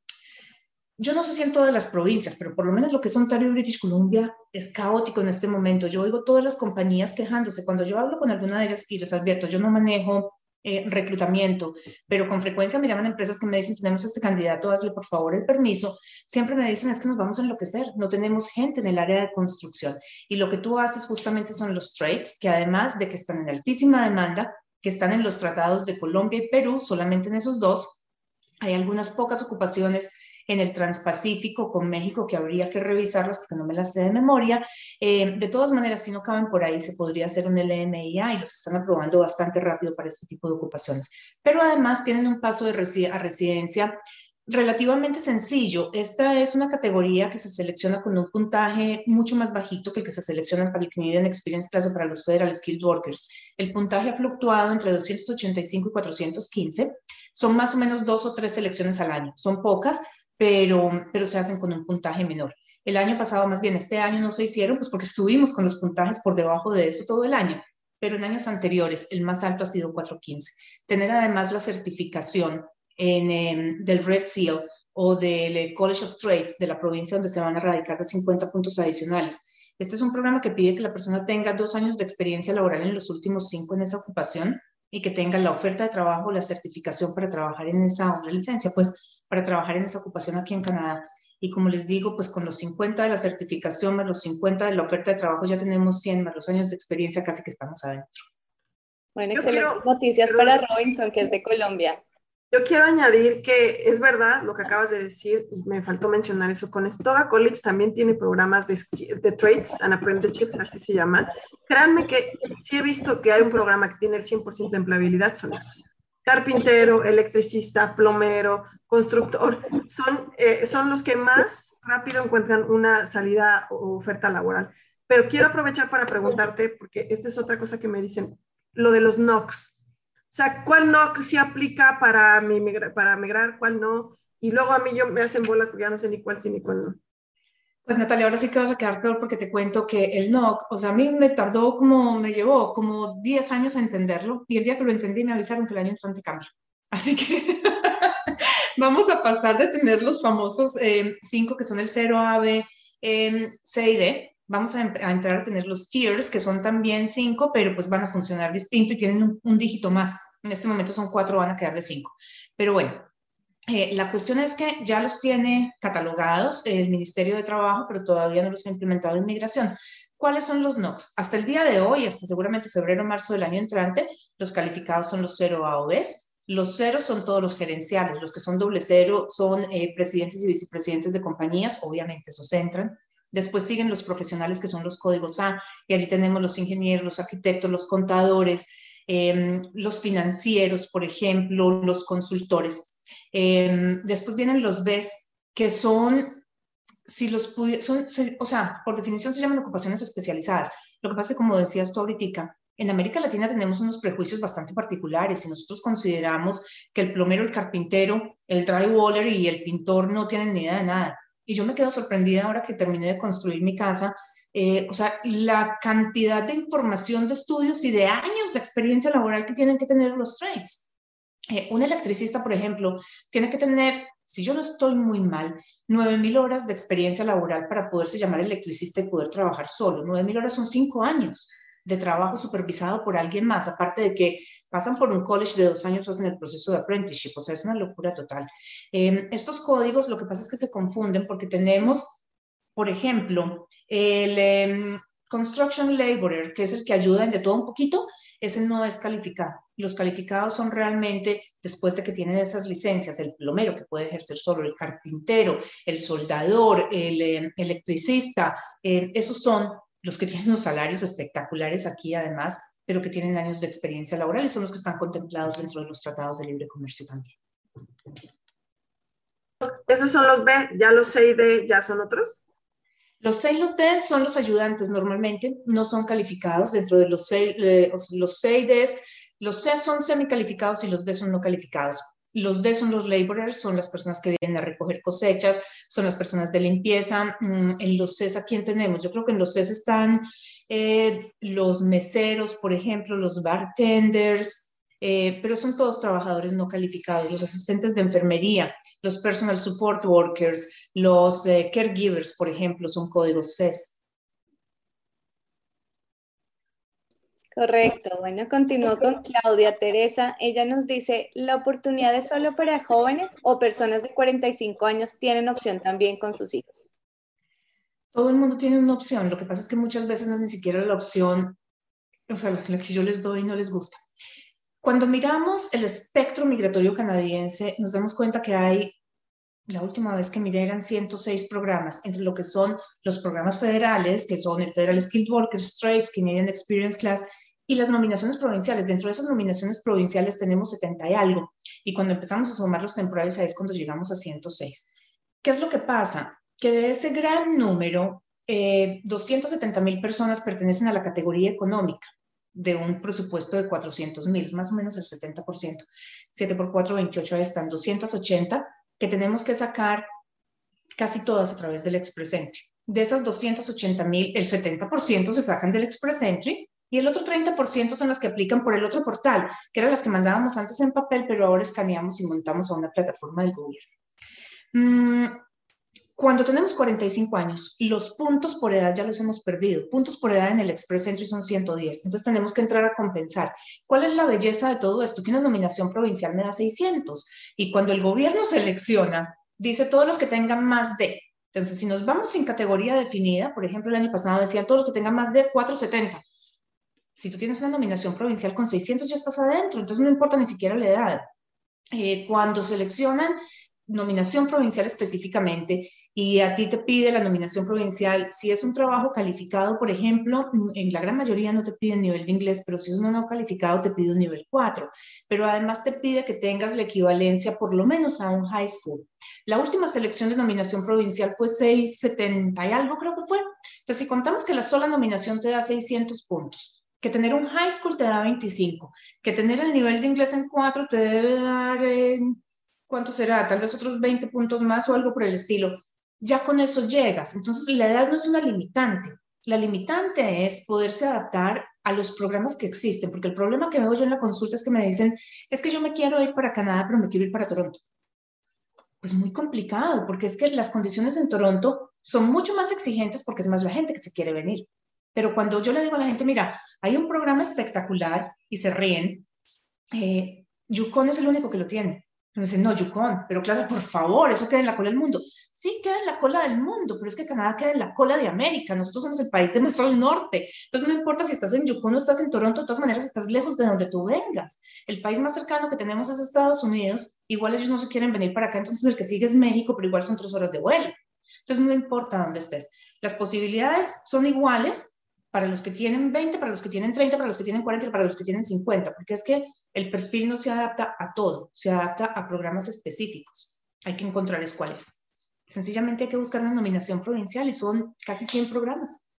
yo no sé si en todas las provincias, pero por lo menos lo que es Ontario y British Columbia es caótico en este momento. Yo oigo todas las compañías quejándose. Cuando yo hablo con alguna de ellas y les advierto, yo no manejo eh, reclutamiento, pero con frecuencia me llaman empresas que me dicen, tenemos este candidato, hazle por favor el permiso. Siempre me dicen, es que nos vamos a enloquecer, no tenemos gente en el área de construcción. Y lo que tú haces justamente son los trades, que además de que están en altísima demanda, que están en los tratados de Colombia y Perú, solamente en esos dos, hay algunas pocas ocupaciones en el Transpacífico con México, que habría que revisarlas porque no me las sé de memoria. Eh, de todas maneras, si no caben por ahí, se podría hacer un LMIA y los están aprobando bastante rápido para este tipo de ocupaciones. Pero además tienen un paso de a residencia relativamente sencillo. Esta es una categoría que se selecciona con un puntaje mucho más bajito que el que se selecciona para el Canadian Experience Class o para los Federal Skilled Workers. El puntaje ha fluctuado entre 285 y 415. Son más o menos dos o tres selecciones al año. Son pocas, pero, pero se hacen con un puntaje menor. El año pasado, más bien este año, no se hicieron, pues porque estuvimos con los puntajes por debajo de eso todo el año, pero en años anteriores el más alto ha sido 415. Tener además la certificación en, em, del Red Seal o del College of Trades de la provincia donde se van a radicar de 50 puntos adicionales. Este es un programa que pide que la persona tenga dos años de experiencia laboral en los últimos cinco en esa ocupación y que tenga la oferta de trabajo, la certificación para trabajar en esa licencia, pues para trabajar en esa ocupación aquí en Canadá. Y como les digo, pues con los 50 de la certificación más los 50 de la oferta de trabajo ya tenemos 100 más los años de experiencia, casi que estamos adentro. Bueno, excelentes noticias para Robinson, que es de Colombia. Yo quiero añadir que es verdad lo que acabas de decir, me faltó mencionar eso, con Stoga College también tiene programas de, de Trades and Apprenticeships, así se llama. Créanme que sí he visto que hay un programa que tiene el 100% de empleabilidad, son esos. Carpintero, electricista, plomero, constructor, son, eh, son los que más rápido encuentran una salida o oferta laboral. Pero quiero aprovechar para preguntarte, porque esta es otra cosa que me dicen, lo de los NOCs o sea, ¿cuál no se aplica para, mi, para migrar, cuál no? Y luego a mí yo me hacen bolas porque ya no sé ni cuál sí ni cuál no. Pues Natalia, ahora sí que vas a quedar peor porque te cuento que el NOC, o sea, a mí me tardó como, me llevó como 10 años a entenderlo y el día que lo entendí me avisaron que el año entrante cambia. Así que vamos a pasar de tener los famosos 5 eh, que son el 0, A, B, eh, C y D, vamos a, entrar a tener los tiers, que son también cinco, pero pues van a funcionar distinto y tienen un, dígito más. En este momento son cuatro, van a quedarle cinco. Pero bueno, eh, la cuestión es que ya los tiene catalogados el Ministerio de Trabajo, pero todavía no los ha implementado en migración. ¿Cuáles son los NOCs? Hasta el día de hoy, hasta seguramente febrero o marzo del año entrante, los calificados son los cero A o Los ceros son todos los gerenciales, los que son doble cero son eh, presidentes y vicepresidentes de compañías, obviamente esos entran. Después siguen los profesionales que son los códigos A, y allí tenemos los ingenieros, los arquitectos, los contadores, em, los financieros, por ejemplo, los consultores. Em, después vienen los Bs, que son, si los son, o sea, por definición se llaman ocupaciones especializadas. Lo que pasa es que, como decías tú ahorita, en América Latina tenemos unos prejuicios bastante particulares y nosotros consideramos que el plomero, el carpintero, el drywaller y el pintor no tienen ni idea de nada y yo me quedo sorprendida ahora que terminé de construir mi casa, eh, o sea, la cantidad de información de estudios y de años de experiencia laboral que tienen que tener los trades. Eh, un electricista, por ejemplo, tiene que tener, si yo no estoy muy mal, 9.000 horas de experiencia laboral para poderse llamar electricista y poder trabajar solo. 9.000 horas son 5 años de trabajo supervisado por alguien más, aparte de que pasan por un college de dos años o hacen el proceso de apprenticeship, o sea, es una locura total. Em, estos códigos lo que pasa es que se confunden porque tenemos, por ejemplo, el em, construction laborer, que es el que ayuda en de todo un poquito, ese no es calificado. Los calificados son realmente, después de que tienen esas licencias, el plomero que puede ejercer solo, el carpintero, el soldador, el em, electricista, esos son los que tienen unos salarios espectaculares aquí además, pero que tienen años de experiencia laboral y son los que están contemplados dentro de los tratados de libre comercio también. ¿Esos son los B? ¿Ya los C y D ya son otros? Los C y los D son los ayudantes normalmente, no son calificados dentro de los C, eh, los C y D. Los C son semicalificados y los D son no calificados. Los D son los laborers, son las personas que vienen a recoger cosechas, son las personas de limpieza. Mm, en los C, ¿a quién tenemos? Yo creo que en los C están eh, los meseros, por ejemplo, los bartenders, eh, pero son todos trabajadores no calificados, los asistentes de enfermería, los personal support workers, los eh, caregivers, por ejemplo, son códigos CES. Correcto. Bueno, continúo con Claudia Teresa. Ella nos dice, ¿la oportunidad es solo para jóvenes o personas de 45 años tienen opción también con sus hijos? Todo el mundo tiene una opción. Lo que pasa es que muchas veces no es ni siquiera la opción, o sea, la que yo les doy no les gusta. Cuando miramos el espectro migratorio canadiense, nos damos cuenta que hay, la última vez que miré eran 106 programas, entre lo que son los programas federales, que son el Federal Skilled Workers Trades, Canadian Experience Class, y las nominaciones provinciales. Dentro de esas nominaciones provinciales tenemos 70 y algo. Y cuando empezamos a sumar los temporales, ahí es cuando llegamos a 106. ¿Qué es lo que pasa? Que de ese gran número, eh, 270 mil personas pertenecen a la categoría económica de un presupuesto de 400 mil, es más o menos el 70%. 7 por 4, 28, ahí están 280 que tenemos que sacar casi todas a través del Express Entry. De esas 280 mil, el 70% se sacan del Express Entry y el otro 30% son las que aplican por el otro portal, que eran las que mandábamos antes en papel, pero ahora escaneamos y montamos a una plataforma del gobierno. Mm, cuando tenemos 45 años, los puntos por edad ya los hemos perdido. Puntos por edad en el Express Entry son 110. Entonces tenemos que entrar a compensar. ¿Cuál es la belleza de todo esto? Que una nominación provincial me da 600. Y cuando el gobierno selecciona, dice todos los que tengan más de Entonces, si nos vamos sin categoría definida, por ejemplo, el año pasado decían todos los que tengan más de 470. Si tú tienes una nominación provincial con 600 ya estás adentro, entonces no importa ni siquiera la edad. Eh, cuando seleccionan nominación provincial específicamente y a ti te pide la nominación provincial, si es un trabajo calificado, por ejemplo, en la gran mayoría no te piden nivel de inglés, pero si es uno no calificado te pide un nivel 4, pero además te pide que tengas la equivalencia por lo menos a un high school. La última selección de nominación provincial fue 670 y algo creo que fue. Entonces, si contamos que la sola nominación te da 600 puntos, que tener un high school te da 25, que tener el nivel de inglés en 4 te debe dar... ¿cuánto será? Tal vez otros 20 puntos más o algo por el estilo. Ya con eso llegas. Entonces, la edad no es una limitante. La limitante es poderse adaptar a los programas que existen, porque el problema que veo yo en la consulta es que me dicen, es que yo me quiero ir para Canadá, pero me quiero ir para Toronto. Pues muy complicado, porque es que las condiciones en Toronto son mucho más exigentes porque es más la gente que se quiere venir. Pero cuando yo le digo a la gente, mira, hay un programa espectacular y se ríen, eh, Yukon es el único que lo tiene. Me dicen, no, Yukon, pero claro, por favor, eso queda en la cola del mundo. Sí, queda en la cola del mundo, pero es que Canadá queda en la cola de América. Nosotros somos el país de nuestro norte. Entonces, no importa si estás en Yukon o estás en Toronto, de todas maneras estás lejos de donde tú vengas. El país más cercano que tenemos es Estados Unidos. Igual ellos no se quieren venir para acá, entonces el que sigue es México, pero igual son tres horas de vuelo. Entonces, no importa dónde estés. Las posibilidades son iguales para los que tienen 20, para los que tienen 30, para los que tienen 40 y para los que tienen 50, porque es que el perfil no se adapta a todo, se adapta a programas específicos. Hay que encontrar cuáles. Sencillamente hay que buscar una nominación provincial y son casi 100 programas.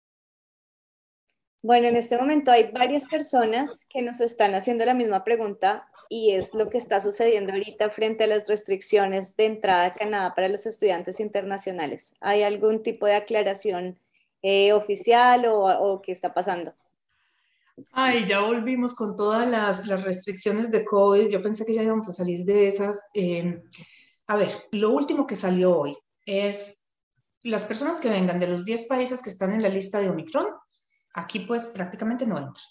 Bueno, en este momento hay varias personas que nos están haciendo la misma pregunta y es lo que está sucediendo ahorita frente a las restricciones de entrada a Canadá para los estudiantes internacionales. ¿Hay algún tipo de aclaración eh, oficial o qué está pasando? Ay, ya volvimos con todas las, restricciones de COVID. Yo pensé que ya íbamos a salir de esas. Eh, a ver, lo último que salió hoy es las personas que vengan de los 10 países que están en la lista de Omicron, aquí pues prácticamente no entran.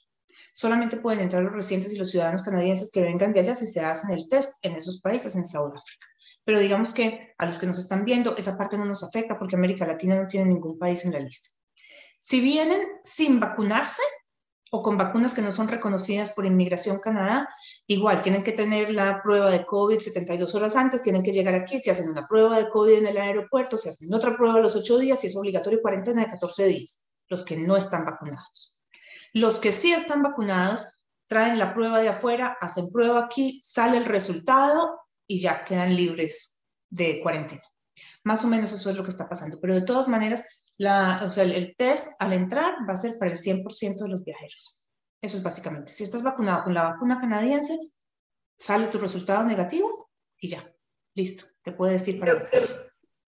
Solamente pueden entrar los residentes y los ciudadanos canadienses que vengan de allá si se hacen el test en esos países, en Sudáfrica. Pero digamos que a los que nos están viendo, esa parte no nos afecta porque América Latina no tiene ningún país en la lista. Si vienen sin vacunarse, o con vacunas que no son reconocidas por Inmigración Canadá, igual tienen que tener la prueba de COVID 72 horas antes, tienen que llegar aquí, se hacen una prueba de COVID en el aeropuerto, se hacen otra prueba a los 8 días y es obligatorio cuarentena de 14 días, los que no están vacunados. Los que sí están vacunados traen la prueba de afuera, hacen prueba aquí, sale el resultado y ya quedan libres de cuarentena. Más o menos eso es lo que está pasando, pero de todas maneras la, o sea, el, test al entrar va a ser para el 100% de los viajeros. Eso es básicamente. Si estás vacunado con la vacuna canadiense, sale tu resultado negativo y ya, listo, te puede decir para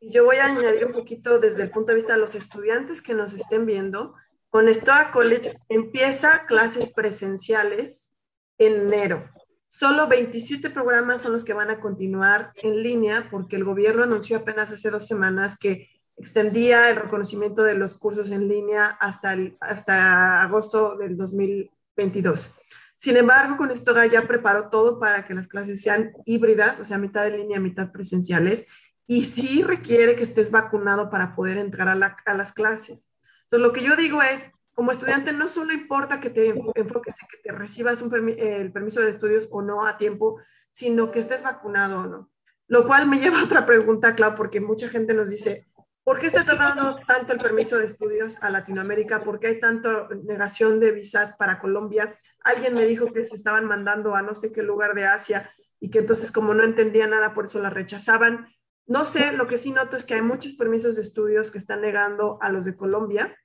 Yo voy a añadir un poquito desde el punto de vista de los estudiantes que nos estén viendo. Con Stoa College empieza clases presenciales en enero. Solo 27 programas son los que van a continuar en línea porque el gobierno anunció apenas hace dos semanas que extendía el reconocimiento de los cursos en línea hasta, hasta agosto del 2022. Sin embargo, con esto ya preparó todo para que las clases sean híbridas, o sea, mitad en línea, mitad presenciales, y sí requiere que estés vacunado para poder entrar a, las clases. Entonces, lo que yo digo es, como estudiante, no solo importa que te enfoques en que te recibas el permiso de estudios o no a tiempo, sino que estés vacunado o no. Lo cual me lleva a otra pregunta, Clau, porque mucha gente nos dice, ¿Por qué está tardando tanto el permiso de estudios a Latinoamérica? ¿Por qué hay tanta negación de visas para Colombia? Alguien me dijo que se estaban mandando a no sé qué lugar de Asia y que entonces como no entendía nada, por eso la rechazaban. No sé, lo que sí noto es que hay muchos permisos de estudios que están negando a los de Colombia,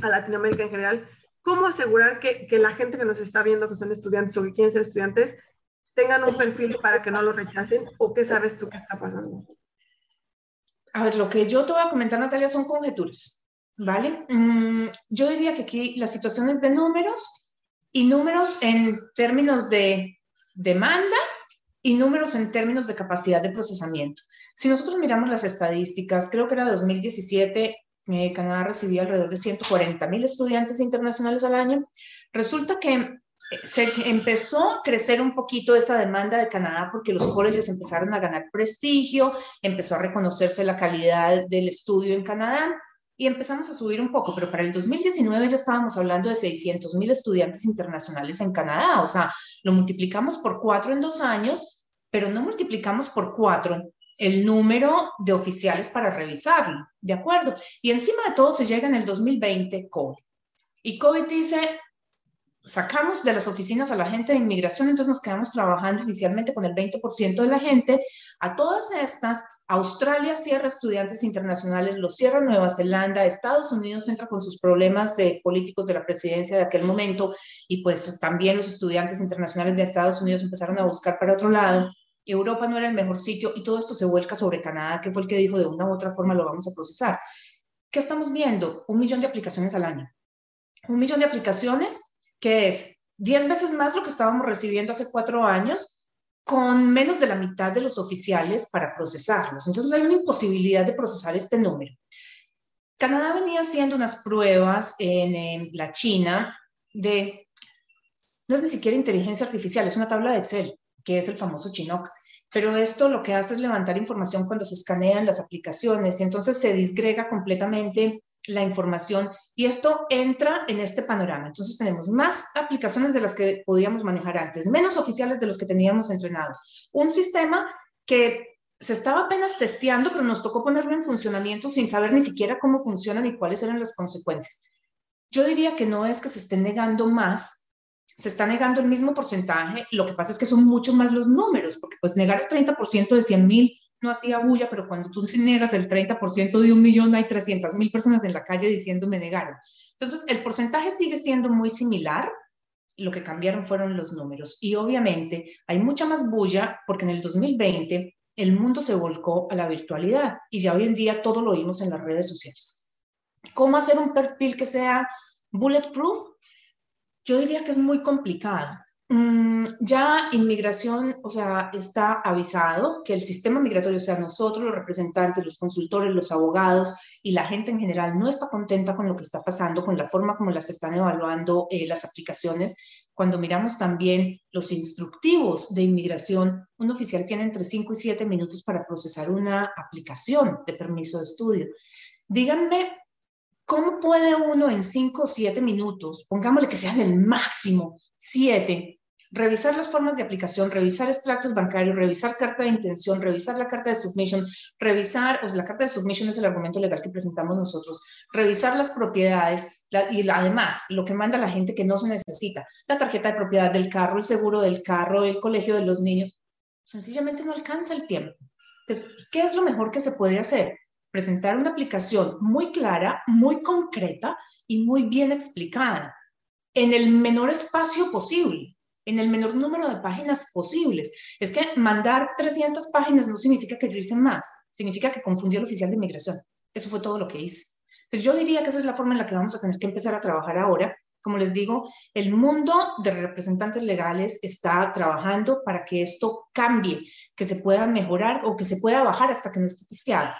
a Latinoamérica en general. ¿Cómo asegurar que, que la gente que nos está viendo, que son estudiantes o que quieren ser estudiantes, tengan un perfil para que no lo rechacen? ¿O qué sabes tú que está pasando? A ver, lo que yo te voy a comentar, Natalia, son conjeturas, ¿vale? Mm, yo diría que aquí la situación es de números y números en términos de demanda y números en términos de capacidad de procesamiento. Si nosotros miramos las estadísticas, creo que era 2017, Canadá recibía alrededor de 140 mil estudiantes internacionales al año. Resulta que se empezó a crecer un poquito esa demanda de Canadá porque los colleges empezaron a ganar prestigio, empezó a reconocerse la calidad del estudio en Canadá y empezamos a subir un poco, pero para el 2019 ya estábamos hablando de 600 mil estudiantes internacionales en Canadá, o sea, lo multiplicamos por cuatro en dos años, pero no multiplicamos por cuatro el número de oficiales para revisarlo, ¿de acuerdo? Y encima de todo se llega en el 2020 COVID. Y COVID dice, sacamos de las oficinas a la gente de inmigración, entonces nos quedamos trabajando inicialmente con el 20% de la gente. A todas estas, Australia cierra estudiantes internacionales, lo cierra Nueva Zelanda, Estados Unidos entra con sus problemas eh, políticos de la presidencia de aquel momento y pues también los estudiantes internacionales de Estados Unidos empezaron a buscar para otro lado. Europa no era el mejor sitio y todo esto se vuelca sobre Canadá, que fue el que dijo de una u otra forma lo vamos a procesar. ¿Qué estamos viendo? Un millón de aplicaciones al año. Un millón de aplicaciones que es 10 veces más lo que estábamos recibiendo hace cuatro años con menos de la mitad de los oficiales para procesarlos. Entonces hay una imposibilidad de procesar este número. Canadá venía haciendo unas pruebas en, la China de, no es ni siquiera inteligencia artificial, es una tabla de Excel, que es el famoso Chinook. Pero esto lo que hace es levantar información cuando se escanean las aplicaciones y entonces se disgrega completamente la información y esto entra en este panorama. Entonces tenemos más aplicaciones de las que podíamos manejar antes, menos oficiales de los que teníamos entrenados. Un sistema que se estaba apenas testeando, pero nos tocó ponerlo en funcionamiento sin saber ni siquiera cómo funciona ni cuáles eran las consecuencias. Yo diría que no es que se esté negando más, se está negando el mismo porcentaje, lo que pasa es que son mucho más los números, porque pues negar el 30% de 100 mil no hacía bulla, pero cuando tú niegas el 30% de un millón, hay 300 mil personas en la calle diciendo me negaron. Entonces, el porcentaje sigue siendo muy similar, lo que cambiaron fueron los números. Y obviamente hay mucha más bulla porque en el 2020 el mundo se volcó a la virtualidad y ya hoy en día todo lo oímos en las redes sociales. ¿Cómo hacer un perfil que sea bulletproof? Yo diría que es muy complicado. Mm, ya inmigración, o sea, está avisado que el sistema migratorio, o sea, nosotros los representantes, los consultores, los abogados y la gente en general no está contenta con lo que está pasando, con la forma como las están evaluando eh, las aplicaciones. Cuando miramos también los instructivos de inmigración, un oficial tiene entre 5 y 7 minutos para procesar una aplicación de permiso de estudio. Díganme ¿Cómo puede uno en 5 o 7 minutos, pongámosle que sean el máximo 7, revisar las formas de aplicación, revisar extractos bancarios, revisar carta de intención, revisar la carta de submission, revisar, o sea, la carta de submission es el argumento legal que presentamos nosotros, revisar las propiedades y además lo que manda la gente que no se necesita, la tarjeta de propiedad del carro, el seguro del carro, el colegio de los niños, sencillamente no alcanza el tiempo. Entonces, ¿qué es lo mejor que se puede hacer? Presentar una aplicación muy clara, muy concreta y muy bien explicada en el menor espacio posible en el menor número de páginas posibles. Es que mandar 300 páginas no significa que yo hice más, significa que confundí al oficial de inmigración. Eso fue todo lo que hice. Entonces yo diría que esa es la forma en la que vamos a tener que empezar a trabajar ahora. Como les digo, el mundo de representantes legales está trabajando para que esto cambie, que se pueda mejorar o que se pueda bajar hasta que no esté testeado.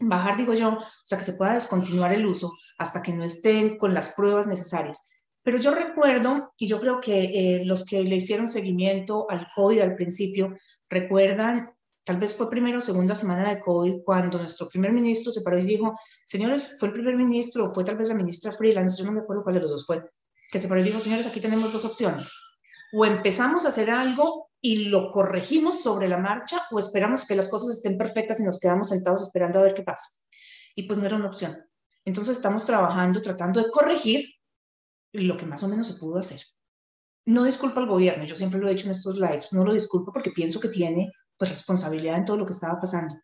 Bajar, digo yo, o sea, que se pueda descontinuar el uso hasta que no estén con las pruebas necesarias. Pero yo recuerdo, y yo creo que eh, los que le hicieron seguimiento al COVID al principio, recuerdan, tal vez fue primero o segunda semana de COVID, cuando nuestro primer ministro se paró y dijo, señores, fue el primer ministro, o fue tal vez la ministra freelance, yo no me acuerdo cuál de los dos fue, que se paró y dijo, señores, aquí tenemos dos opciones. O empezamos a hacer algo y lo corregimos sobre la marcha, o esperamos que las cosas estén perfectas y nos quedamos sentados esperando a ver qué pasa. Y pues no era una opción. Entonces estamos trabajando, tratando de corregir lo que más o menos se pudo hacer. No disculpo al gobierno, yo siempre lo he dicho en estos lives, no lo disculpo porque pienso que tiene pues responsabilidad en todo lo que estaba pasando,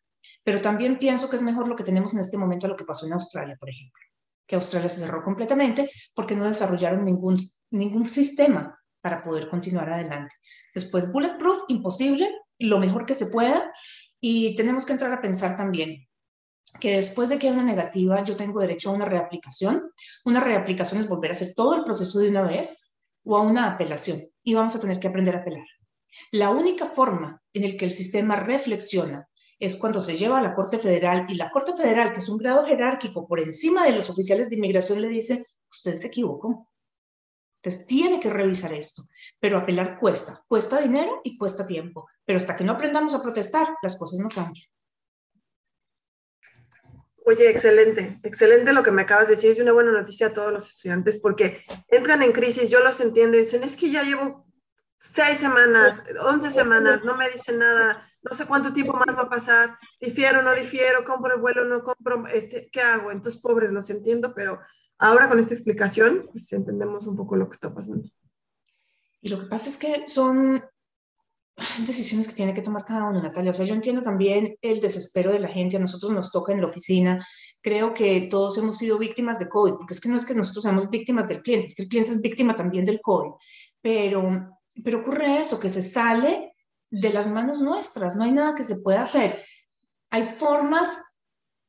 pero también pienso que es mejor lo que tenemos en este momento a lo que pasó en Australia, por ejemplo, que Australia se cerró completamente porque no desarrollaron ningún, ningún sistema para poder continuar adelante. Después, bulletproof, imposible, lo mejor que se pueda, y tenemos que entrar a pensar también, que después de que haya una negativa, yo tengo derecho a una reaplicación. Una reaplicación es volver a hacer todo el proceso de una vez o a una apelación y vamos a tener que aprender a apelar. La única forma en el que el sistema reflexiona es cuando se lleva a la Corte Federal y la Corte Federal, que es un grado jerárquico por encima de los oficiales de inmigración, le dice, usted se equivocó. Entonces, tiene que revisar esto, pero apelar cuesta, cuesta dinero y cuesta tiempo, pero hasta que no aprendamos a protestar, las cosas no cambian. Oye, excelente, excelente lo que me acabas de decir. Es una buena noticia a todos los estudiantes porque entran en crisis, yo los entiendo y dicen, es que ya llevo seis semanas, once semanas, no me dicen nada, no sé cuánto tiempo más va a pasar, difiero, no difiero, compro el vuelo, no compro, este, ¿qué hago? Entonces, pobres, los entiendo, pero ahora con esta explicación, pues entendemos un poco lo que está pasando. Y lo que pasa es que son decisiones que tiene que tomar cada uno, Natalia. O sea, yo entiendo también el desespero de la gente. A nosotros nos toca en la oficina. Creo que todos hemos sido víctimas de COVID, porque es que no es que nosotros seamos víctimas del cliente, es que el cliente es víctima también del COVID. Pero, pero ocurre eso, que se sale de las manos nuestras. No hay nada que se pueda hacer. Hay formas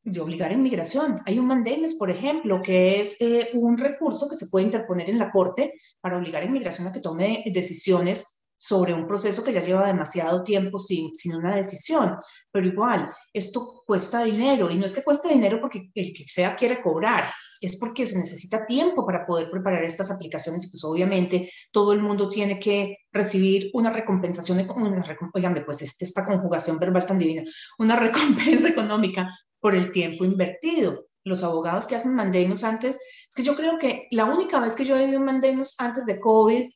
de obligar a inmigración. Hay un mandamus, por ejemplo, que es eh, un recurso que se puede interponer en la Corte para obligar a inmigración a que tome decisiones sobre un proceso que ya lleva demasiado tiempo sin, sin una decisión. Pero igual, esto cuesta dinero y no es que cueste dinero porque el que sea quiere cobrar, es porque se necesita tiempo para poder preparar estas aplicaciones y pues obviamente todo el mundo tiene que recibir una recompensación, una, pues este, esta conjugación verbal tan divina, una recompensa económica por el tiempo invertido. Los abogados que hacen mandamus antes, es que yo creo que la única vez que yo he ido un antes de COVID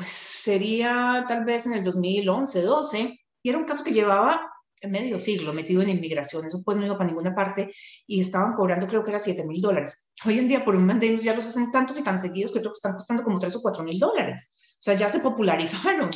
pues sería tal vez en el 2011, 12, y era un caso que llevaba medio siglo metido en inmigración, eso pues no iba para ninguna parte, y estaban cobrando creo que era 7 mil dólares. Hoy en día por un mandamus ya los hacen tantos y tan seguidos que creo que están costando como 3 o 4 mil dólares. O sea, ya se popularizaron.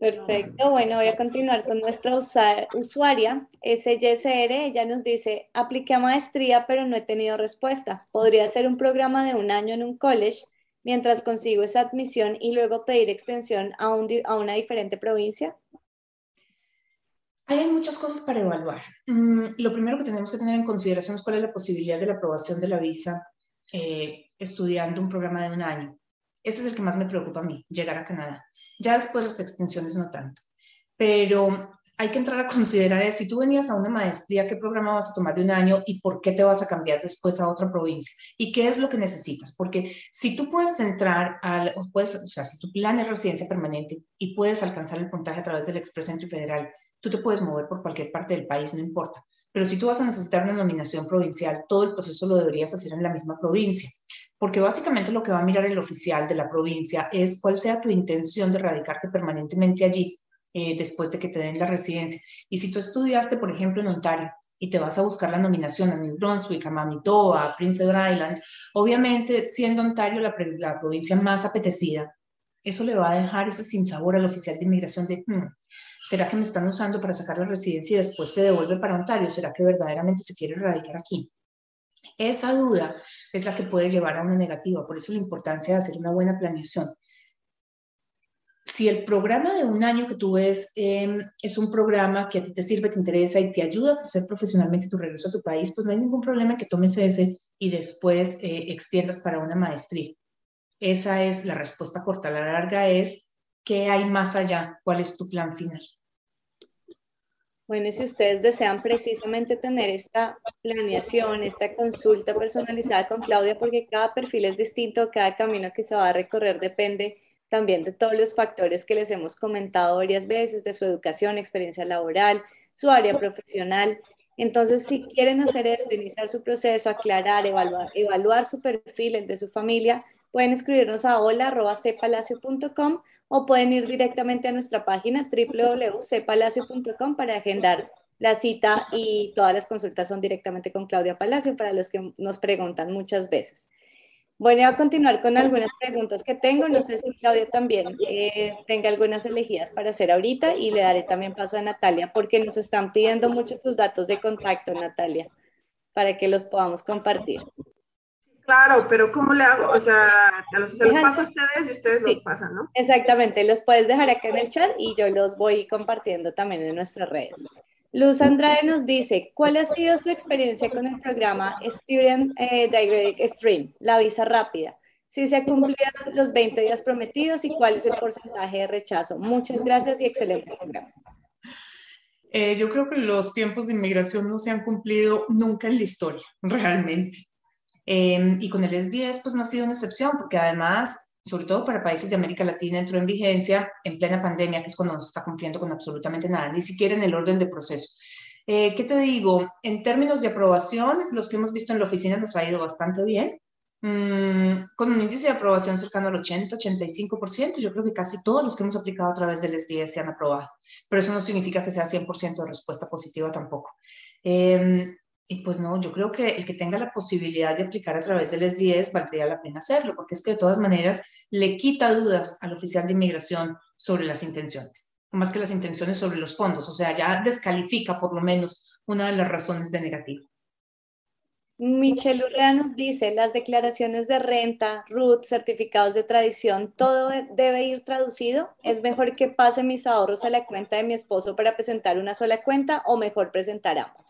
Perfecto, bueno, voy a continuar con nuestra usuaria, SYSR, ella nos dice, apliqué a maestría pero no he tenido respuesta. ¿Podría ser un programa de un año en un college? Mientras consigo esa admisión y luego pedir extensión a, una diferente provincia? Hay muchas cosas para evaluar. Mm, lo primero que tenemos que tener en consideración es cuál es la posibilidad de la aprobación de la visa eh, estudiando un programa de un año. Ese es el que más me preocupa a mí, llegar a Canadá. Ya después las extensiones no tanto. Pero hay que entrar a considerar si tú venías a una maestría, qué programa vas a tomar de un año y por qué te vas a cambiar después a otra provincia y qué es lo que necesitas. Porque si tú puedes entrar al, o, puedes, o sea, si tu plan es residencia permanente y puedes alcanzar el puntaje a través del Express Entry Federal, tú te puedes mover por cualquier parte del país, no importa. Pero si tú vas a necesitar una nominación provincial, todo el proceso lo deberías hacer en la misma provincia. Porque básicamente lo que va a mirar el oficial de la provincia es cuál sea tu intención de radicarte permanentemente allí eh, después de que te den la residencia. Y si tú estudiaste, por ejemplo, en Ontario y te vas a buscar la nominación a New Brunswick, a Manitoba, a Prince Edward Island, obviamente siendo Ontario la, provincia más apetecida, eso le va a dejar ese sinsabor al oficial de inmigración de, hmm, ¿será que me están usando para sacar la residencia y después se devuelve para Ontario? ¿Será que verdaderamente se quiere radicar aquí? Esa duda es la que puede llevar a una negativa, por eso la importancia de hacer una buena planeación si el programa de un año que tú ves em, es un programa que a ti te sirve, te interesa y te ayuda a crecer profesionalmente tu regreso a tu país, pues no hay ningún problema que tomes ese y después eh, extiendas para una maestría. Esa es la respuesta corta. La larga es, ¿qué hay más allá? ¿Cuál es tu plan final? Bueno, y si ustedes desean precisamente tener esta planeación, esta consulta personalizada con Claudia, porque cada perfil es distinto, cada camino que se va a recorrer depende también de todos los factores que les hemos comentado varias veces, de su educación, experiencia laboral, su área profesional. Entonces, si quieren hacer esto, iniciar su proceso, aclarar, evaluar, evaluar su perfil, el de su familia, pueden escribirnos a hola.cepalacio.com o pueden ir directamente a nuestra página www.cepalacio.com para agendar la cita y todas las consultas son directamente con Claudia Palacio para los que nos preguntan muchas veces. Bueno, a continuar con algunas preguntas que tengo. No sé si Claudia también eh, tenga algunas elegidas para hacer ahorita y le daré también paso a Natalia porque nos están pidiendo mucho tus datos de contacto, Natalia, para que los podamos compartir. Claro, pero ¿cómo le hago? O sea, te los, se los paso a ustedes y ustedes los pasan, ¿no? Exactamente, los puedes dejar acá en el chat y yo los voy compartiendo también en nuestras redes. Luz Andrade nos dice, ¿cuál ha sido su experiencia con el programa Student eh, Direct Stream, la visa rápida? Si se cumplido los 20 días prometidos y cuál es el porcentaje de rechazo. Muchas gracias y excelente programa. Eh, yo creo que los tiempos de inmigración no se han cumplido nunca en la historia, realmente. Em, y con el S10, pues no ha sido una excepción, porque además, sobre todo para países de América Latina, entró en vigencia en plena pandemia, que es cuando no se está cumpliendo con absolutamente nada, ni siquiera en el orden de proceso. Eh, ¿Qué te digo? En términos de aprobación, los que hemos visto en la oficina nos ha ido bastante bien. Mm, con un índice de aprobación cercano al 80-85%, yo creo que casi todos los que hemos aplicado a través del S10 se han aprobado, pero eso no significa que sea 100% de respuesta positiva tampoco. Em, y pues no, yo creo que el que tenga la posibilidad de aplicar a través del S10 valdría la pena hacerlo, porque es que de todas maneras le quita dudas al oficial de inmigración sobre las intenciones, más que las intenciones sobre los fondos, o sea, ya descalifica por lo menos una de las razones de negativo. Michelle Urrea nos dice, las declaraciones de renta, RUT, certificados de tradición, todo debe ir traducido. ¿Es mejor que pase mis ahorros a la cuenta de mi esposo para presentar una sola cuenta o mejor presentar ambas?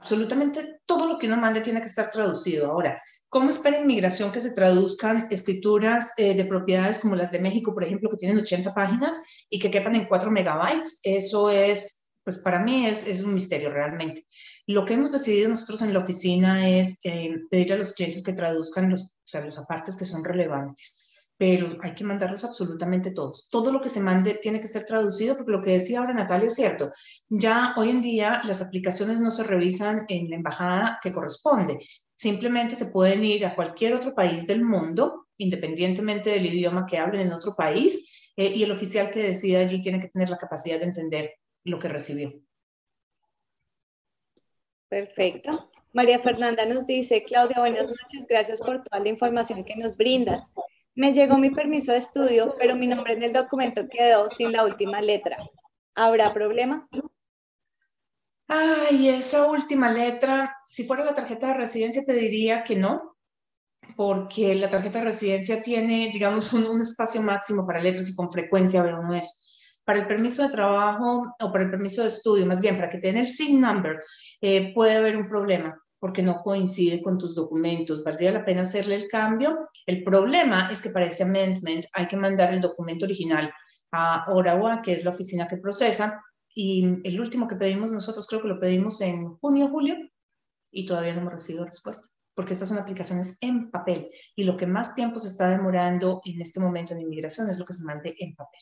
Absolutamente todo lo que uno mande tiene que estar traducido. Ahora, ¿cómo espera inmigración que se traduzcan escrituras eh, de propiedades como las de México, por ejemplo, que tienen 80 páginas y que quepan en 4 megabytes? Eso es, pues para mí es, es un misterio realmente. Lo que hemos decidido nosotros en la oficina es eh, pedir a los clientes que traduzcan los, o sea, los apartes que son relevantes, pero hay que mandarlos absolutamente todos. Todo lo que se mande tiene que ser traducido porque lo que decía ahora Natalia es cierto. Ya hoy en día las aplicaciones no se revisan en la embajada que corresponde. Simplemente se pueden ir a cualquier otro país del mundo, independientemente del idioma que hablen en otro país, eh, y el oficial que decida allí tiene que tener la capacidad de entender lo que recibió. Perfecto. María Fernanda nos dice, Claudia, buenas noches, gracias por toda la información que nos brindas. Me llegó mi permiso de estudio, pero mi nombre en el documento quedó sin la última letra. ¿Habrá problema? Ay, esa última letra, si fuera la tarjeta de residencia te diría que no, porque la tarjeta de residencia tiene, digamos, un, espacio máximo para letras y con frecuencia ve uno eso para el permiso de trabajo o para el permiso de estudio, más bien para que tenga el SIN number, eh, puede haber un problema porque no coincide con tus documentos. Valdría la pena hacerle el cambio. El problema es que para ese amendment hay que mandar el documento original a Orawa, que es la oficina que procesa, y el último que pedimos nosotros creo que lo pedimos en junio, julio, y todavía no hemos recibido respuesta, porque estas son aplicaciones en papel, y lo que más tiempo se está demorando en este momento en inmigración es lo que se mande en papel.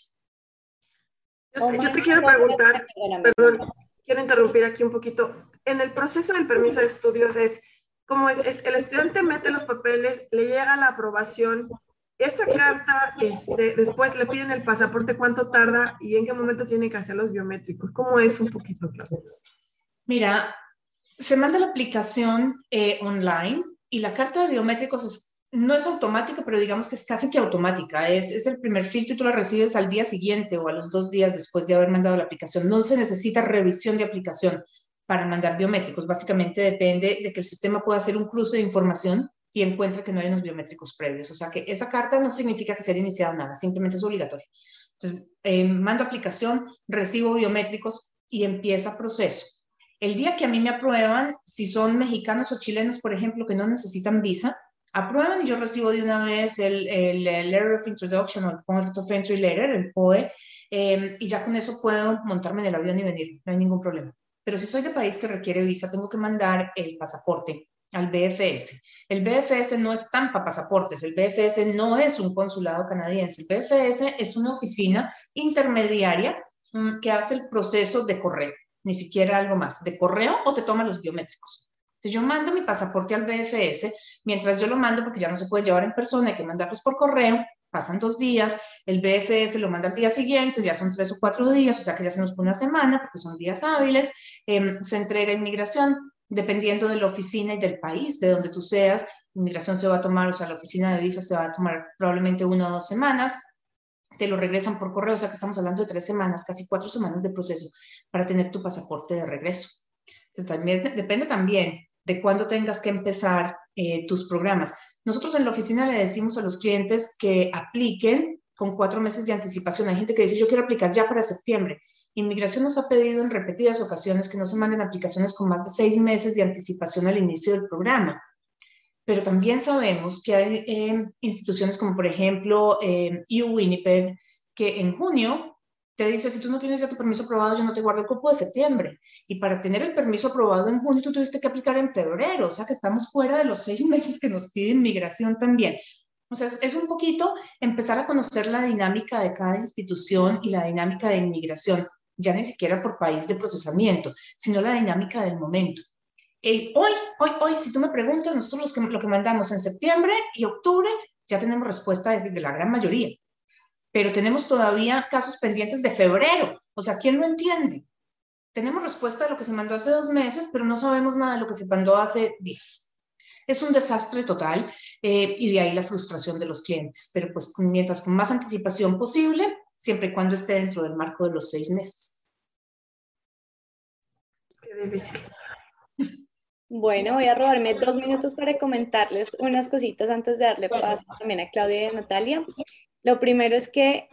Yo, te quiero preguntar, perdón, quiero interrumpir aquí un poquito. En el proceso del permiso de estudios es, como es, el estudiante mete los papeles, le llega la aprobación, esa carta, este, después le piden el pasaporte, ¿cuánto tarda y en qué momento tiene que hacer los biométricos? ¿Cómo es un poquito, Mira, se manda la aplicación eh, online y la carta de biométricos es no es automática, pero digamos que es casi que automática. Es, es, el primer filtro y tú la recibes al día siguiente o a los dos días después de haber mandado la aplicación. No se necesita revisión de aplicación para mandar biométricos. Básicamente depende de que el sistema pueda hacer un cruce de información y encuentre que no hay unos biométricos previos. O sea que esa carta no significa que se haya iniciado nada, simplemente es obligatorio. Entonces, eh, mando aplicación, recibo biométricos y empieza proceso. El día que a mí me aprueban, si son mexicanos o chilenos, por ejemplo, que no necesitan visa, aprueban y yo recibo de una vez el, el, Letter of Introduction o el Point of Entry Letter, el POE, em, y ya con eso puedo montarme en el avión y venir, no hay ningún problema. Pero si soy de país que requiere visa, tengo que mandar el pasaporte al BFS. El BFS no es para pasaportes, el BFS no es un consulado canadiense, el BFS es una oficina intermediaria mm, que hace el proceso de correo, ni siquiera algo más, de correo o te toma los biométricos. Entonces yo mando mi pasaporte al BFS, mientras yo lo mando, porque ya no se puede llevar en persona, hay que mandarlos por correo, pasan dos días, el BFS lo manda al día siguiente, ya son tres o cuatro días, o sea que ya se nos pone una semana, porque son días hábiles, em, se entrega inmigración, dependiendo de la oficina y del país, de donde tú seas, inmigración se va a tomar, o sea, la oficina de visas se va a tomar probablemente una o dos semanas, te lo regresan por correo, o sea que estamos hablando de tres semanas, casi cuatro semanas de proceso para tener tu pasaporte de regreso. Entonces, también, depende también de cuándo tengas que empezar eh, tus programas. Nosotros en la oficina le decimos a los clientes que apliquen con cuatro meses de anticipación. Hay gente que dice, yo quiero aplicar ya para septiembre. Inmigración nos ha pedido en repetidas ocasiones que no se manden aplicaciones con más de seis meses de anticipación al inicio del programa. Pero también sabemos que hay eh, instituciones como por ejemplo eh, Winnipeg, que en junio te dice, si tú no tienes ya tu permiso aprobado, yo no te guardo el cupo de septiembre. Y para tener el permiso aprobado en junio, tú tuviste que aplicar en febrero, o sea que estamos fuera de los seis meses que nos pide inmigración también. O sea, es, un poquito empezar a conocer la dinámica de cada institución y la dinámica de inmigración, ya ni siquiera por país de procesamiento, sino la dinámica del momento. hoy, hoy, hoy, si tú me preguntas, nosotros lo que mandamos en septiembre y octubre, ya tenemos respuesta de la gran mayoría pero tenemos todavía casos pendientes de febrero. O sea, ¿quién lo entiende? Tenemos respuesta de lo que se mandó hace dos meses, pero no sabemos nada de lo que se mandó hace días. Es un desastre total eh, y de ahí la frustración de los clientes. Pero pues mientras con más anticipación posible, siempre y cuando esté dentro del marco de los seis meses. Qué difícil. Bueno, voy a robarme dos minutos para comentarles unas cositas antes de darle paso también a Claudia y a Natalia. Lo primero es que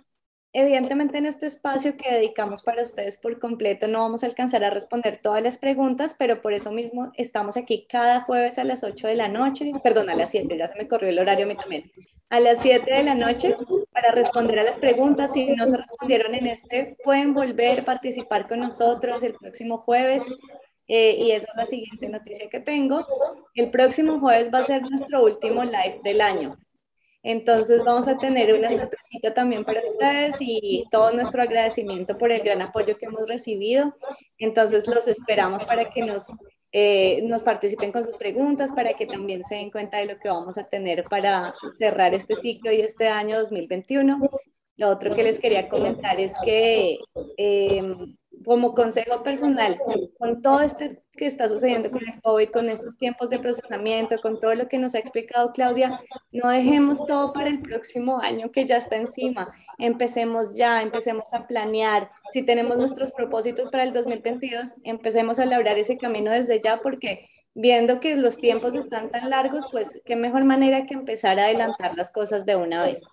evidentemente en este espacio que dedicamos para ustedes por completo no vamos a alcanzar a responder todas las preguntas, pero por eso mismo estamos aquí cada jueves a las 8 de la noche, perdón, a las 7, ya se me corrió el horario a mí también, a las 7 de la noche para responder a las preguntas. Si no se respondieron en este, pueden volver a participar con nosotros el próximo jueves. Eh, y esa es la siguiente noticia que tengo. El próximo jueves va a ser nuestro último live del año. Entonces vamos a tener una sorpresita también para ustedes y todo nuestro agradecimiento por el gran apoyo que hemos recibido. Entonces los esperamos para que nos, eh, nos participen con sus preguntas, para que también se den cuenta de lo que vamos a tener para cerrar este ciclo y este año 2021. Lo otro que les quería comentar es que eh, como consejo personal, con todo esto que está sucediendo con el COVID, con estos tiempos de procesamiento, con todo lo que nos ha explicado Claudia, no dejemos todo para el próximo año que ya está encima. Empecemos ya, empecemos a planear. Si tenemos nuestros propósitos para el 2022, empecemos a labrar ese camino desde ya porque viendo que los tiempos están tan largos, pues qué mejor manera que empezar a adelantar las cosas de una vez.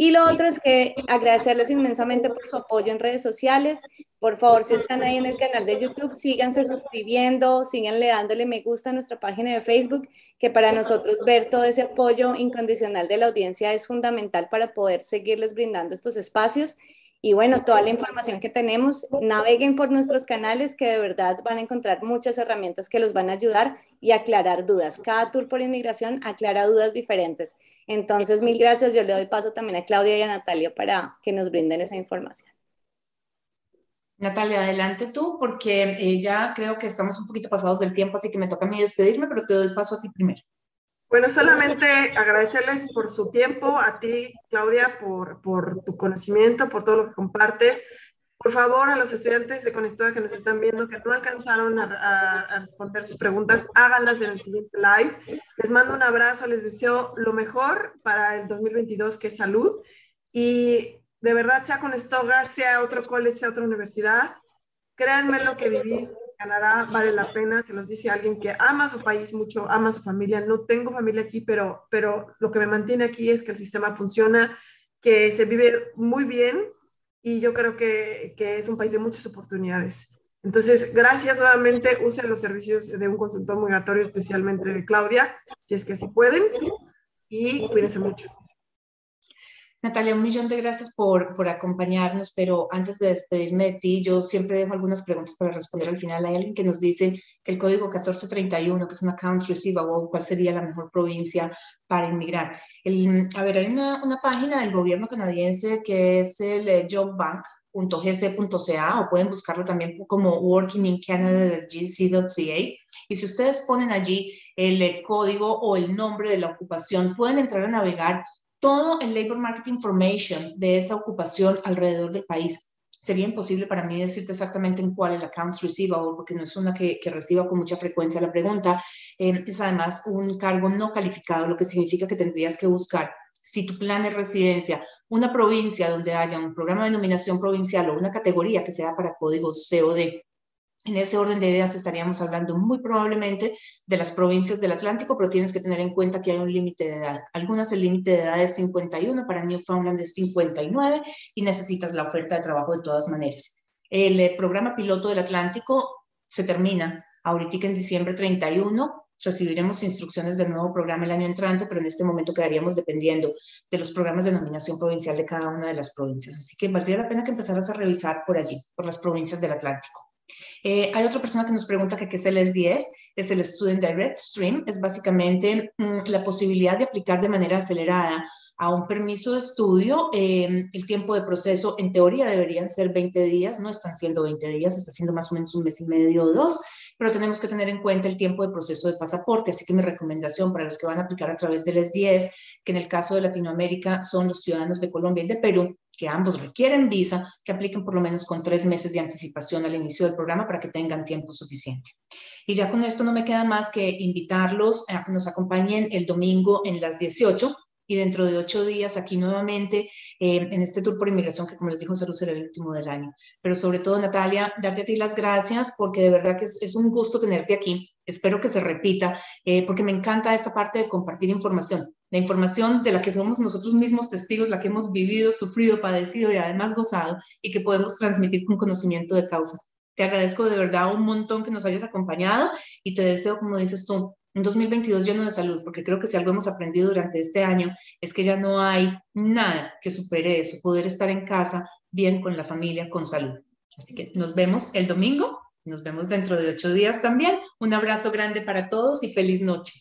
Y lo otro es que agradecerles inmensamente por su apoyo en redes sociales. Por favor, si están ahí en el canal de YouTube, síganse suscribiendo, síganle dándole me gusta a nuestra página de Facebook, que para nosotros ver todo ese apoyo incondicional de la audiencia es fundamental para poder seguirles brindando estos espacios. Y bueno, toda la información que tenemos, naveguen por nuestros canales que de verdad van a encontrar muchas herramientas que los van a ayudar y aclarar dudas. Cada tour por inmigración aclara dudas diferentes. Entonces, mil gracias. Yo le doy paso también a Claudia y a Natalia para que nos brinden esa información. Natalia, adelante tú, porque eh, ya creo que estamos un poquito pasados del tiempo, así que me toca a mí despedirme, pero te doy paso a ti primero. Bueno, solamente agradecerles por su tiempo, a ti, Claudia, por, por tu conocimiento, por todo lo que compartes. Por favor, a los estudiantes de Conestoda que nos están viendo, que no alcanzaron a, responder sus preguntas, háganlas en el siguiente live. Les mando un abrazo, les deseo lo mejor para el 2022, que es salud. Y de verdad, sea Conestoga, sea otro college, sea otra universidad, créanme lo que vivir Canadá vale la pena, se los dice alguien que ama su país mucho, ama su familia. No tengo familia aquí, pero, pero lo que me mantiene aquí es que el sistema funciona, que se vive muy bien y yo creo que, que, es un país de muchas oportunidades. Entonces, gracias nuevamente. Usen los servicios de un consultor migratorio, especialmente de Claudia, si es que así pueden, y cuídense mucho. Natalia, un millón de gracias por, por, acompañarnos, pero antes de despedirme de ti, yo siempre dejo algunas preguntas para responder al final. Hay alguien que nos dice que el código 1431, que es un Accounts Receivable, ¿cuál sería la mejor provincia para inmigrar? El, a ver, hay una, una, página del gobierno canadiense que es el eh, jobbank.gc.ca o pueden buscarlo también como Working. Y si ustedes ponen allí el eh, código o el nombre de la ocupación, pueden entrar a navegar todo el labor market information de esa ocupación alrededor del país. Sería imposible para mí decirte exactamente en cuál el accounts receivable, porque no es una que, reciba con mucha frecuencia la pregunta. Eh, es además un cargo no calificado, lo que significa que tendrías que buscar, si tu plan es residencia, una provincia donde haya un programa de nominación provincial o una categoría que sea para códigos COD en ese orden de ideas estaríamos hablando muy probablemente de las provincias del Atlántico, pero tienes que tener en cuenta que hay un límite de edad. Algunas el límite de edad es 51, para Newfoundland es 59 y necesitas la oferta de trabajo de todas maneras. El eh, programa piloto del Atlántico se termina ahorita en diciembre 31 recibiremos instrucciones del nuevo programa el año entrante, pero en este momento quedaríamos dependiendo de los programas de nominación provincial de cada una de las provincias. Así que valdría la pena que empezaras a revisar por allí, por las provincias del Atlántico. Eh, hay otra persona que nos pregunta que qué es el S10, es el Student Direct Stream, es básicamente mm, la posibilidad de aplicar de manera acelerada a un permiso de estudio. Em, el tiempo de proceso en teoría deberían ser 20 días, no están siendo 20 días, está siendo más o menos un mes y medio o dos, pero tenemos que tener en cuenta el tiempo de proceso de pasaporte, así que mi recomendación para los que van a aplicar a través del S10, que en el caso de Latinoamérica son los ciudadanos de Colombia y de Perú, que ambos requieren visa, que apliquen por lo menos con tres meses de anticipación al inicio del programa para que tengan tiempo suficiente. Y ya con esto no me queda más que invitarlos a que nos acompañen el domingo en las 18 y dentro de ocho días aquí nuevamente eh, en este tour por inmigración que como les dijo Salud será el último del año. Pero sobre todo Natalia, darte a ti las gracias porque de verdad que es, un gusto tenerte aquí. Espero que se repita eh, porque me encanta esta parte de compartir información. La información de la que somos nosotros mismos testigos, la que hemos vivido, sufrido, padecido y además gozado y que podemos transmitir con conocimiento de causa. Te agradezco de verdad un montón que nos hayas acompañado y te deseo, como dices tú, un 2022 lleno de salud, porque creo que si algo hemos aprendido durante este año es que ya no hay nada que supere eso, poder estar en casa bien con la familia, con salud. Así que nos vemos el domingo, nos vemos dentro de ocho días también. Un abrazo grande para todos y feliz noche.